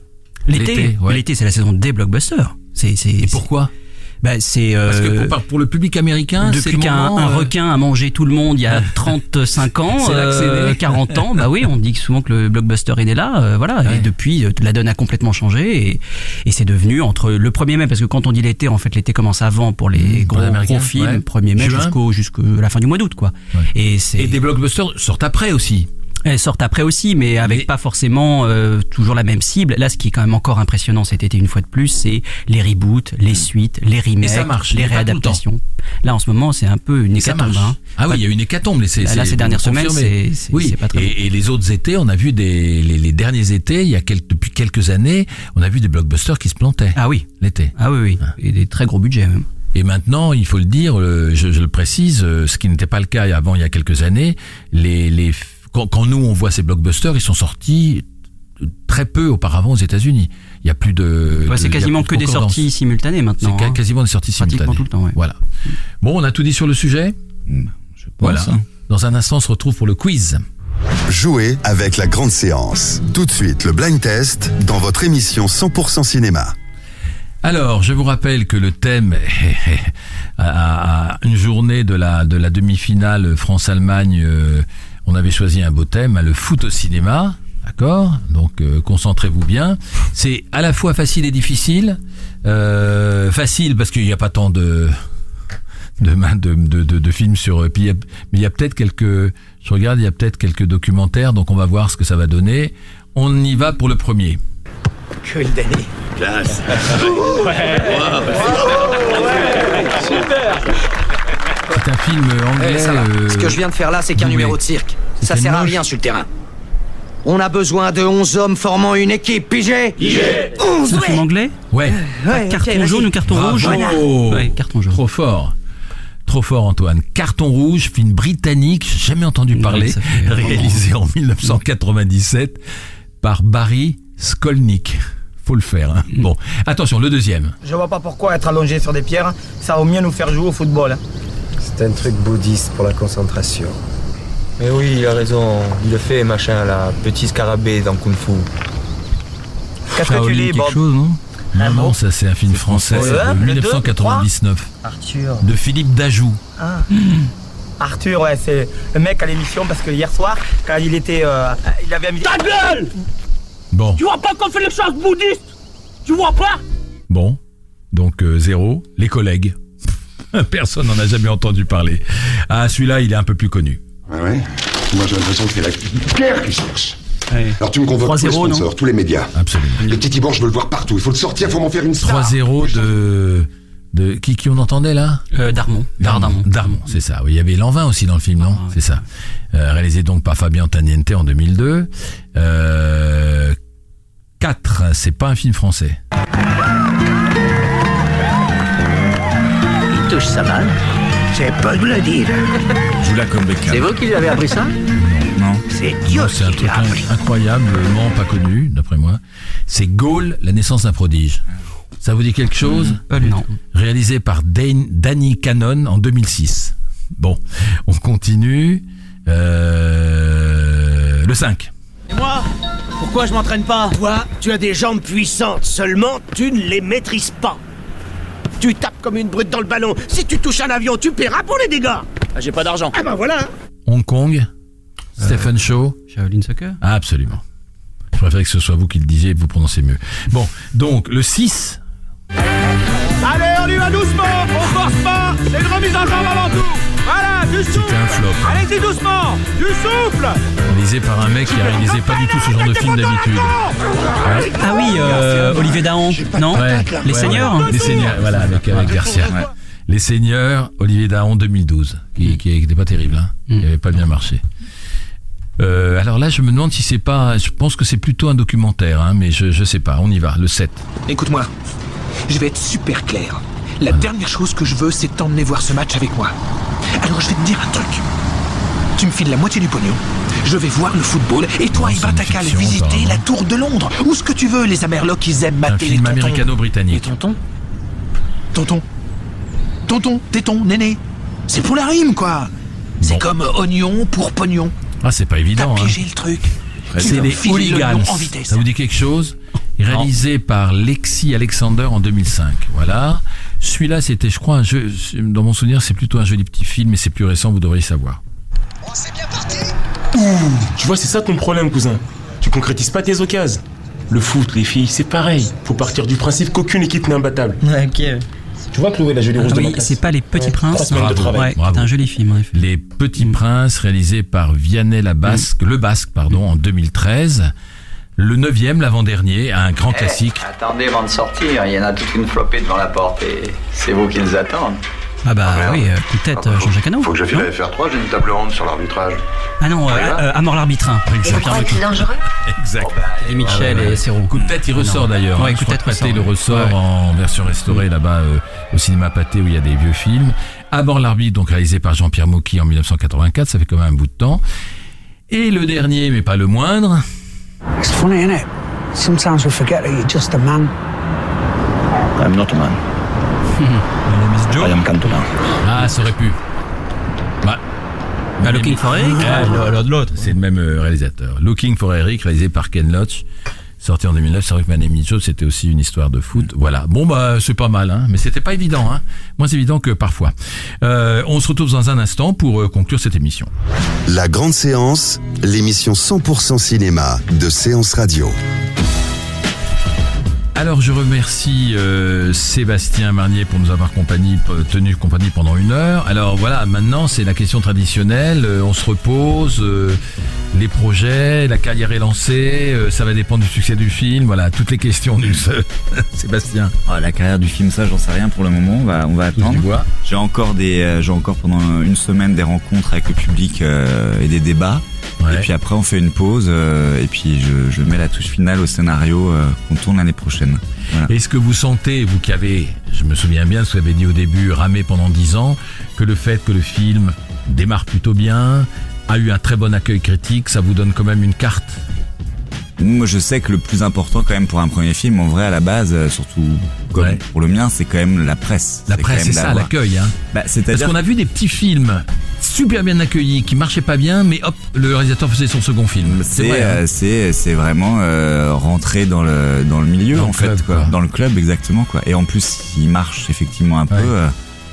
L'été, ouais. l'été c'est la saison des blockbusters. C'est, c'est, Et pourquoi? Bah, c'est euh, Parce que pour, pour le public américain, depuis qu'un euh, requin a mangé tout le monde il y a 35 ans, C'est là que c'est euh, né. 40 ans, bah oui, on dit souvent que le blockbuster est né là, euh, voilà. Ouais. Et depuis, la donne a complètement changé et, et c'est devenu entre le 1er mai, parce que quand on dit l'été, en fait, l'été commence avant pour les Mmh, gros, gros films, ouais. 1er mai jusqu'au jusqu'à la fin du mois d'août, quoi. Ouais. Et c'est et des blockbusters sortent après aussi. Elles sortent après aussi, mais avec Mais- pas forcément euh, toujours la même cible. Là, ce qui est quand même encore impressionnant cet été, une fois de plus, c'est les reboots, les suites, les remakes, ça marche, les réadaptations. Là, en ce moment, c'est un peu une Et hécatombe. hein. Ah oui, il y a une hécatombe. mais c'est- Là, là, c'est- ces dernières semaines, c'est- oui. c'est pas très et, et les autres étés, on a vu des les, les derniers étés, il y a quelques, depuis quelques années, on a vu des blockbusters qui se plantaient Ah oui, l'été. ah oui, oui, et des très gros budgets même. Et maintenant, il faut le dire, euh, je, je le précise, euh, ce qui n'était pas le cas avant il y a quelques années, les, les quand, quand nous on voit ces blockbusters, ils sont sortis très peu auparavant aux États-Unis. Il y a plus de. C'est quasiment que de des sorties simultanées C'est maintenant. ca- hein. quasiment des sorties Pratiquement simultanées. tout le temps, ouais. Voilà. Bon, on a tout dit sur le sujet. Hmm, Je pense. Voilà. hein. Dans un instant, on se retrouve pour le quiz. Jouez avec la grande séance. Tout de suite, le blind test dans votre émission 100% cinéma. Alors, je vous rappelle que le thème à, à une journée de la de la demi-finale France-Allemagne, euh, on avait choisi un beau thème, le foot au cinéma. D'accord Donc euh, concentrez-vous bien. C'est à la fois facile et difficile. Euh, facile parce qu'il n'y a pas tant de de, main- de, de, de, de films sur. euh, Puis il y a- mais il y a peut-être quelques. Je regarde, il y a peut-être quelques documentaires. Donc on va voir ce que ça va donner. On y va pour le premier. Cool, Danny. Classe. C'est un film anglais. Eh, ça va. euh, Ce que je viens de faire là, c'est qu'un numéro de cirque. Ça sert à rien sur le terrain. On a besoin de 11 hommes formant une équipe, pigé C'est 11 un film anglais Ouais. Ouais, Carton ok, vas-y. jaune ou carton Bravo. rouge Ouais, carton jaune. Trop fort. Trop fort, Antoine. Carton rouge, film britannique, j'ai jamais entendu parler, ça fait- réalisé en 1997 par Barry Skolnick. Faut le faire. hein. Bon, attention, le deuxième. Je vois pas pourquoi être allongé sur des pierres, ça vaut mieux nous faire jouer au football. C'est un truc bouddhiste pour la concentration. Mais oui, il a raison. Il le fait, machin, là. Petit scarabée dans Kung Fu. Qu'est-ce que tu lis, quelque chose, non Non, non, ça c'est un film français de Le un, le deux, 1999 Arthur. de Philippe Dajou. Ah. Arthur, ouais, c'est le mec à l'émission parce que hier soir, quand il était. euh, il avait. Ta gueule Bon, Tu vois pas qu'on fait les choses bouddhistes? Tu vois pas? Bon. Donc euh, zéro. Les collègues. Personne n'en a jamais entendu parler. Ah, celui-là, il est un peu plus connu. Ouais, ouais. Moi, j'ai l'impression que c'est la guerre qui cherche. Alors, tu me convoques tous les 3-0, non sponsors, tous les médias. Absolument. Le petit Tibor, je veux le voir partout. Il faut le sortir, il faut m'en faire une star. 3-0 de... de... Qui, qui on entendait là? Euh, Darmon. Darmon. Darmon, c'est ça. Oui, il y avait Lanvin aussi dans le film, non? C'est ça. Euh, réalisé donc par Fabien Taniente en 2002. Euh, 4, c'est pas un film français. Touche sa balle. C'est pas de le dire. Là comme Beckham. C'est vous qui lui avez appris ça? Non. C'est Dieu Non, C'est un qui truc l'a appris. incroyablement pas connu, d'après moi. C'est Gaulle, la naissance d'un prodige. Ça vous dit quelque chose? Pas du tout. Réalisé par Dan- Danny Cannon en 2006. Bon, on continue. Euh, le 5. Et moi Pourquoi je m'entraîne pas? Toi, tu as des jambes puissantes, seulement tu ne les maîtrises pas. Tu tapes comme une brute dans le ballon. Si tu touches un avion, tu paieras pour les dégâts. Ah, J'ai pas d'argent. Ah ben voilà. Hong Kong. Stephen Shaw. Shaolin Soccer? Ah, absolument. Je préférais que ce soit vous qui le disiez et que vous prononcez mieux. Bon, donc le 6. Allez, on y va doucement On force pas C'est une remise en jambe C'était un flop. Allez-y doucement Du souffle Réalisé par un mec qui réalisait pas du tout ce genre de film d'habitude. Ouais. Ah oui, euh, Olivier Dahan, non Ouais, Les ouais, Seigneurs ouais. Les Seigneurs, voilà, avec, avec Garcia. Les Seigneurs, Olivier Dahan 2012, qui, n'était pas terrible, hein, qui n'avait pas bien marché. Euh, alors là, je me demande si c'est pas. Je pense que c'est plutôt un documentaire, hein, mais je, je sais pas. On y va, le 7. Écoute-moi, je vais être super clair. La dernière chose que je veux, c'est t'emmener voir ce match avec moi. Alors je vais te dire un truc. Tu me files la moitié du pognon, je vais voir le football, et toi, il va une ta cale fiction, visiter la tour de Londres, ou ce que tu veux, les Amerlocs, ils aiment Un mater les film tontons. américano-britannique. Tonton Tonton Tonton, téton, néné. C'est pour la rime, quoi. C'est comme oignon pour pognon. Ah, c'est pas évident. T'as Hein. piégé le truc. Tu C'est me les files Hooligans. l'oignon en vitesse. Ça vous dit quelque chose? Réalisé par Lexi Alexander en 2005. Voilà. Celui-là, c'était, je crois, un jeu. Dans mon souvenir, c'est plutôt un joli petit film, mais c'est plus récent. Vous devriez savoir. Tu vois, c'est ça ton problème, cousin. Tu concrétises pas tes occasions. Le foot, les filles, c'est pareil. Faut partir du principe qu'aucune équipe n'est imbattable. Ok. Tu vois, Chloé, la jolie Ah rose de oui, c'est pas Les Petits Ouais, Princes Bravo. Ouais, Bravo. c'est un joli film en effet. Les Petits Princes, réalisé par Vianney la Basque, le Basque, pardon, en 2013. Le neuvième, l'avant-dernier, un grand classique. Attendez avant de sortir, il y en a toute une flopée devant la porte et c'est vous qui les attendent. Ah bah oui, euh, coup de tête, euh, Jean-Jacques Hano. Faut que je file à FR3, j'ai une table ronde sur l'arbitrage. Ah non, euh, euh, à mort l'arbitre. Lecoq. dangereux? Exact. Et Michel Ah ouais, ouais. et Serrault. Coup de tête, il ressort d'ailleurs. Ouais, hein. coup Je de tête le ressort Ouais. en version restaurée là-bas euh, au cinéma Pathé où il y a des vieux films. À bord l'arbitre, donc réalisé par Jean-Pierre Mocky en 1984, ça fait quand même un bout de temps. Et le dernier, mais pas le moindre, It's funny, isn't it? Sometimes we forget that you're just a man. I'm not a man. I am Cantona. Ah, ça aurait pu. Bah, Bah, Looking for Eric? Ah, de l'autre. C'est le même euh, réalisateur. Looking for Eric, réalisé par Ken Loach, sorti en 2009. C'est vrai que Joe, c'était aussi une histoire de foot. Voilà. Bon, bah, c'est pas mal, hein. Mais c'était pas évident, hein. Moins évident que parfois. Euh, on se retrouve dans un instant pour euh, conclure cette émission. La grande séance, l'émission 100% cinéma de Séance Radio. Alors je remercie euh, Sébastien Marnier pour nous avoir compagnie, tenu compagnie pendant une heure. Alors voilà, maintenant c'est la question traditionnelle. Euh, on se repose, euh, les projets, la carrière est lancée, ça va dépendre du succès du film. Voilà, toutes les questions du. Sébastien. Ah, la carrière du film, ça, j'en sais rien pour le moment. On va, on va attendre. J'ai encore des, j'ai encore pendant une semaine des rencontres avec le public et des débats. Et puis après, on fait une pause euh, et puis je, je mets la touche finale au scénario euh, qu'on tourne l'année prochaine. Voilà. Est-ce que vous sentez, vous qui avez, je me souviens bien ce que vous avez dit au début, ramé pendant dix ans, que le fait que le film démarre plutôt bien, a eu un très bon accueil critique, ça vous donne quand même une carte? Moi, je sais que le plus important quand même pour un premier film, en vrai, à la base, euh, surtout comme pour le mien, c'est quand même la presse. La presse, c'est ça, l'accueil. Hein. Bah, Parce qu'on a vu des petits films super bien accueillis, qui marchaient pas bien, mais hop, le réalisateur faisait son second film. C'est C'est vrai. hein. euh, c'est c'est vraiment euh, rentrer dans le dans le milieu Dans le en fait club, quoi. quoi. dans le club exactement quoi et en plus il marche effectivement un peu euh,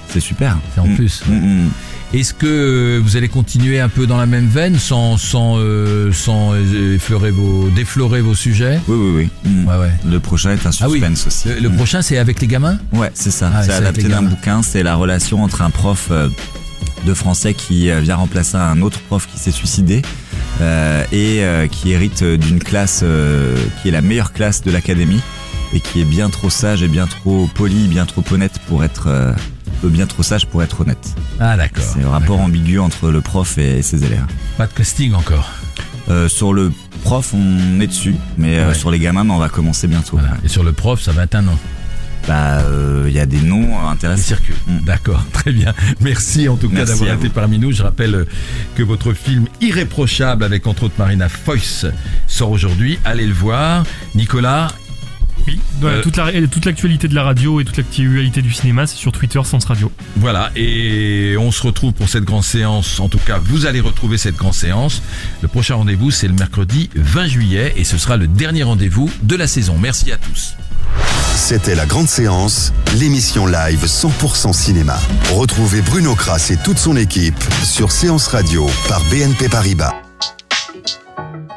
c'est super C'est en Mm. plus. Mm, mm. Est-ce que vous allez continuer un peu dans la même veine, sans sans euh, sans effleurer vos déflorer vos sujets? Oui oui oui. Ouais ouais. le prochain est un Ah oui. suspense aussi Le, le prochain, c'est avec les gamins? Ouais, c'est ça. Ah, c'est adapté d'un bouquin. C'est la relation entre un prof euh, de français qui euh, vient remplacer un autre prof qui s'est suicidé euh, et euh, qui hérite d'une classe euh, qui est la meilleure classe de l'académie et qui est bien trop sage et bien trop poli, bien trop honnête pour être bien trop sage pour être honnête. Ah d'accord. C'est le rapport ambigu entre le prof et ses élèves. Pas de casting encore. Euh, sur le prof, on est dessus, mais euh, sur les gamins, on va commencer bientôt. Et sur le prof, ça va être un nom. Bah, euh, il y a des noms euh, intéressants. circulent. D'accord, très bien. Merci en tout cas d'avoir été vous. parmi nous. Je rappelle euh, que votre film Irréprochable avec entre autres Marina Foïs sort aujourd'hui. Allez le voir. Nicolas, Oui, Euh, toute la- toute l'actualité de la radio et toute l'actualité du cinéma, c'est sur Twitter Sens Radio. Voilà, et on se retrouve pour cette grande séance. En tout cas, vous allez retrouver cette grande séance. Le prochain rendez-vous, c'est le mercredi 20 juillet et ce sera le dernier rendez-vous de la saison. Merci à tous. C'était la grande séance, l'émission live 100% cinéma. Retrouvez Bruno Kras et toute son équipe sur Séance Radio par BNP Paribas.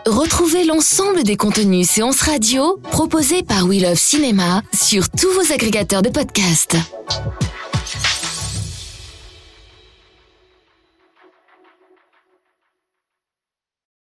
Retrouvez l'ensemble des contenus séances radio proposés par We Love Cinéma sur tous vos agrégateurs de podcasts.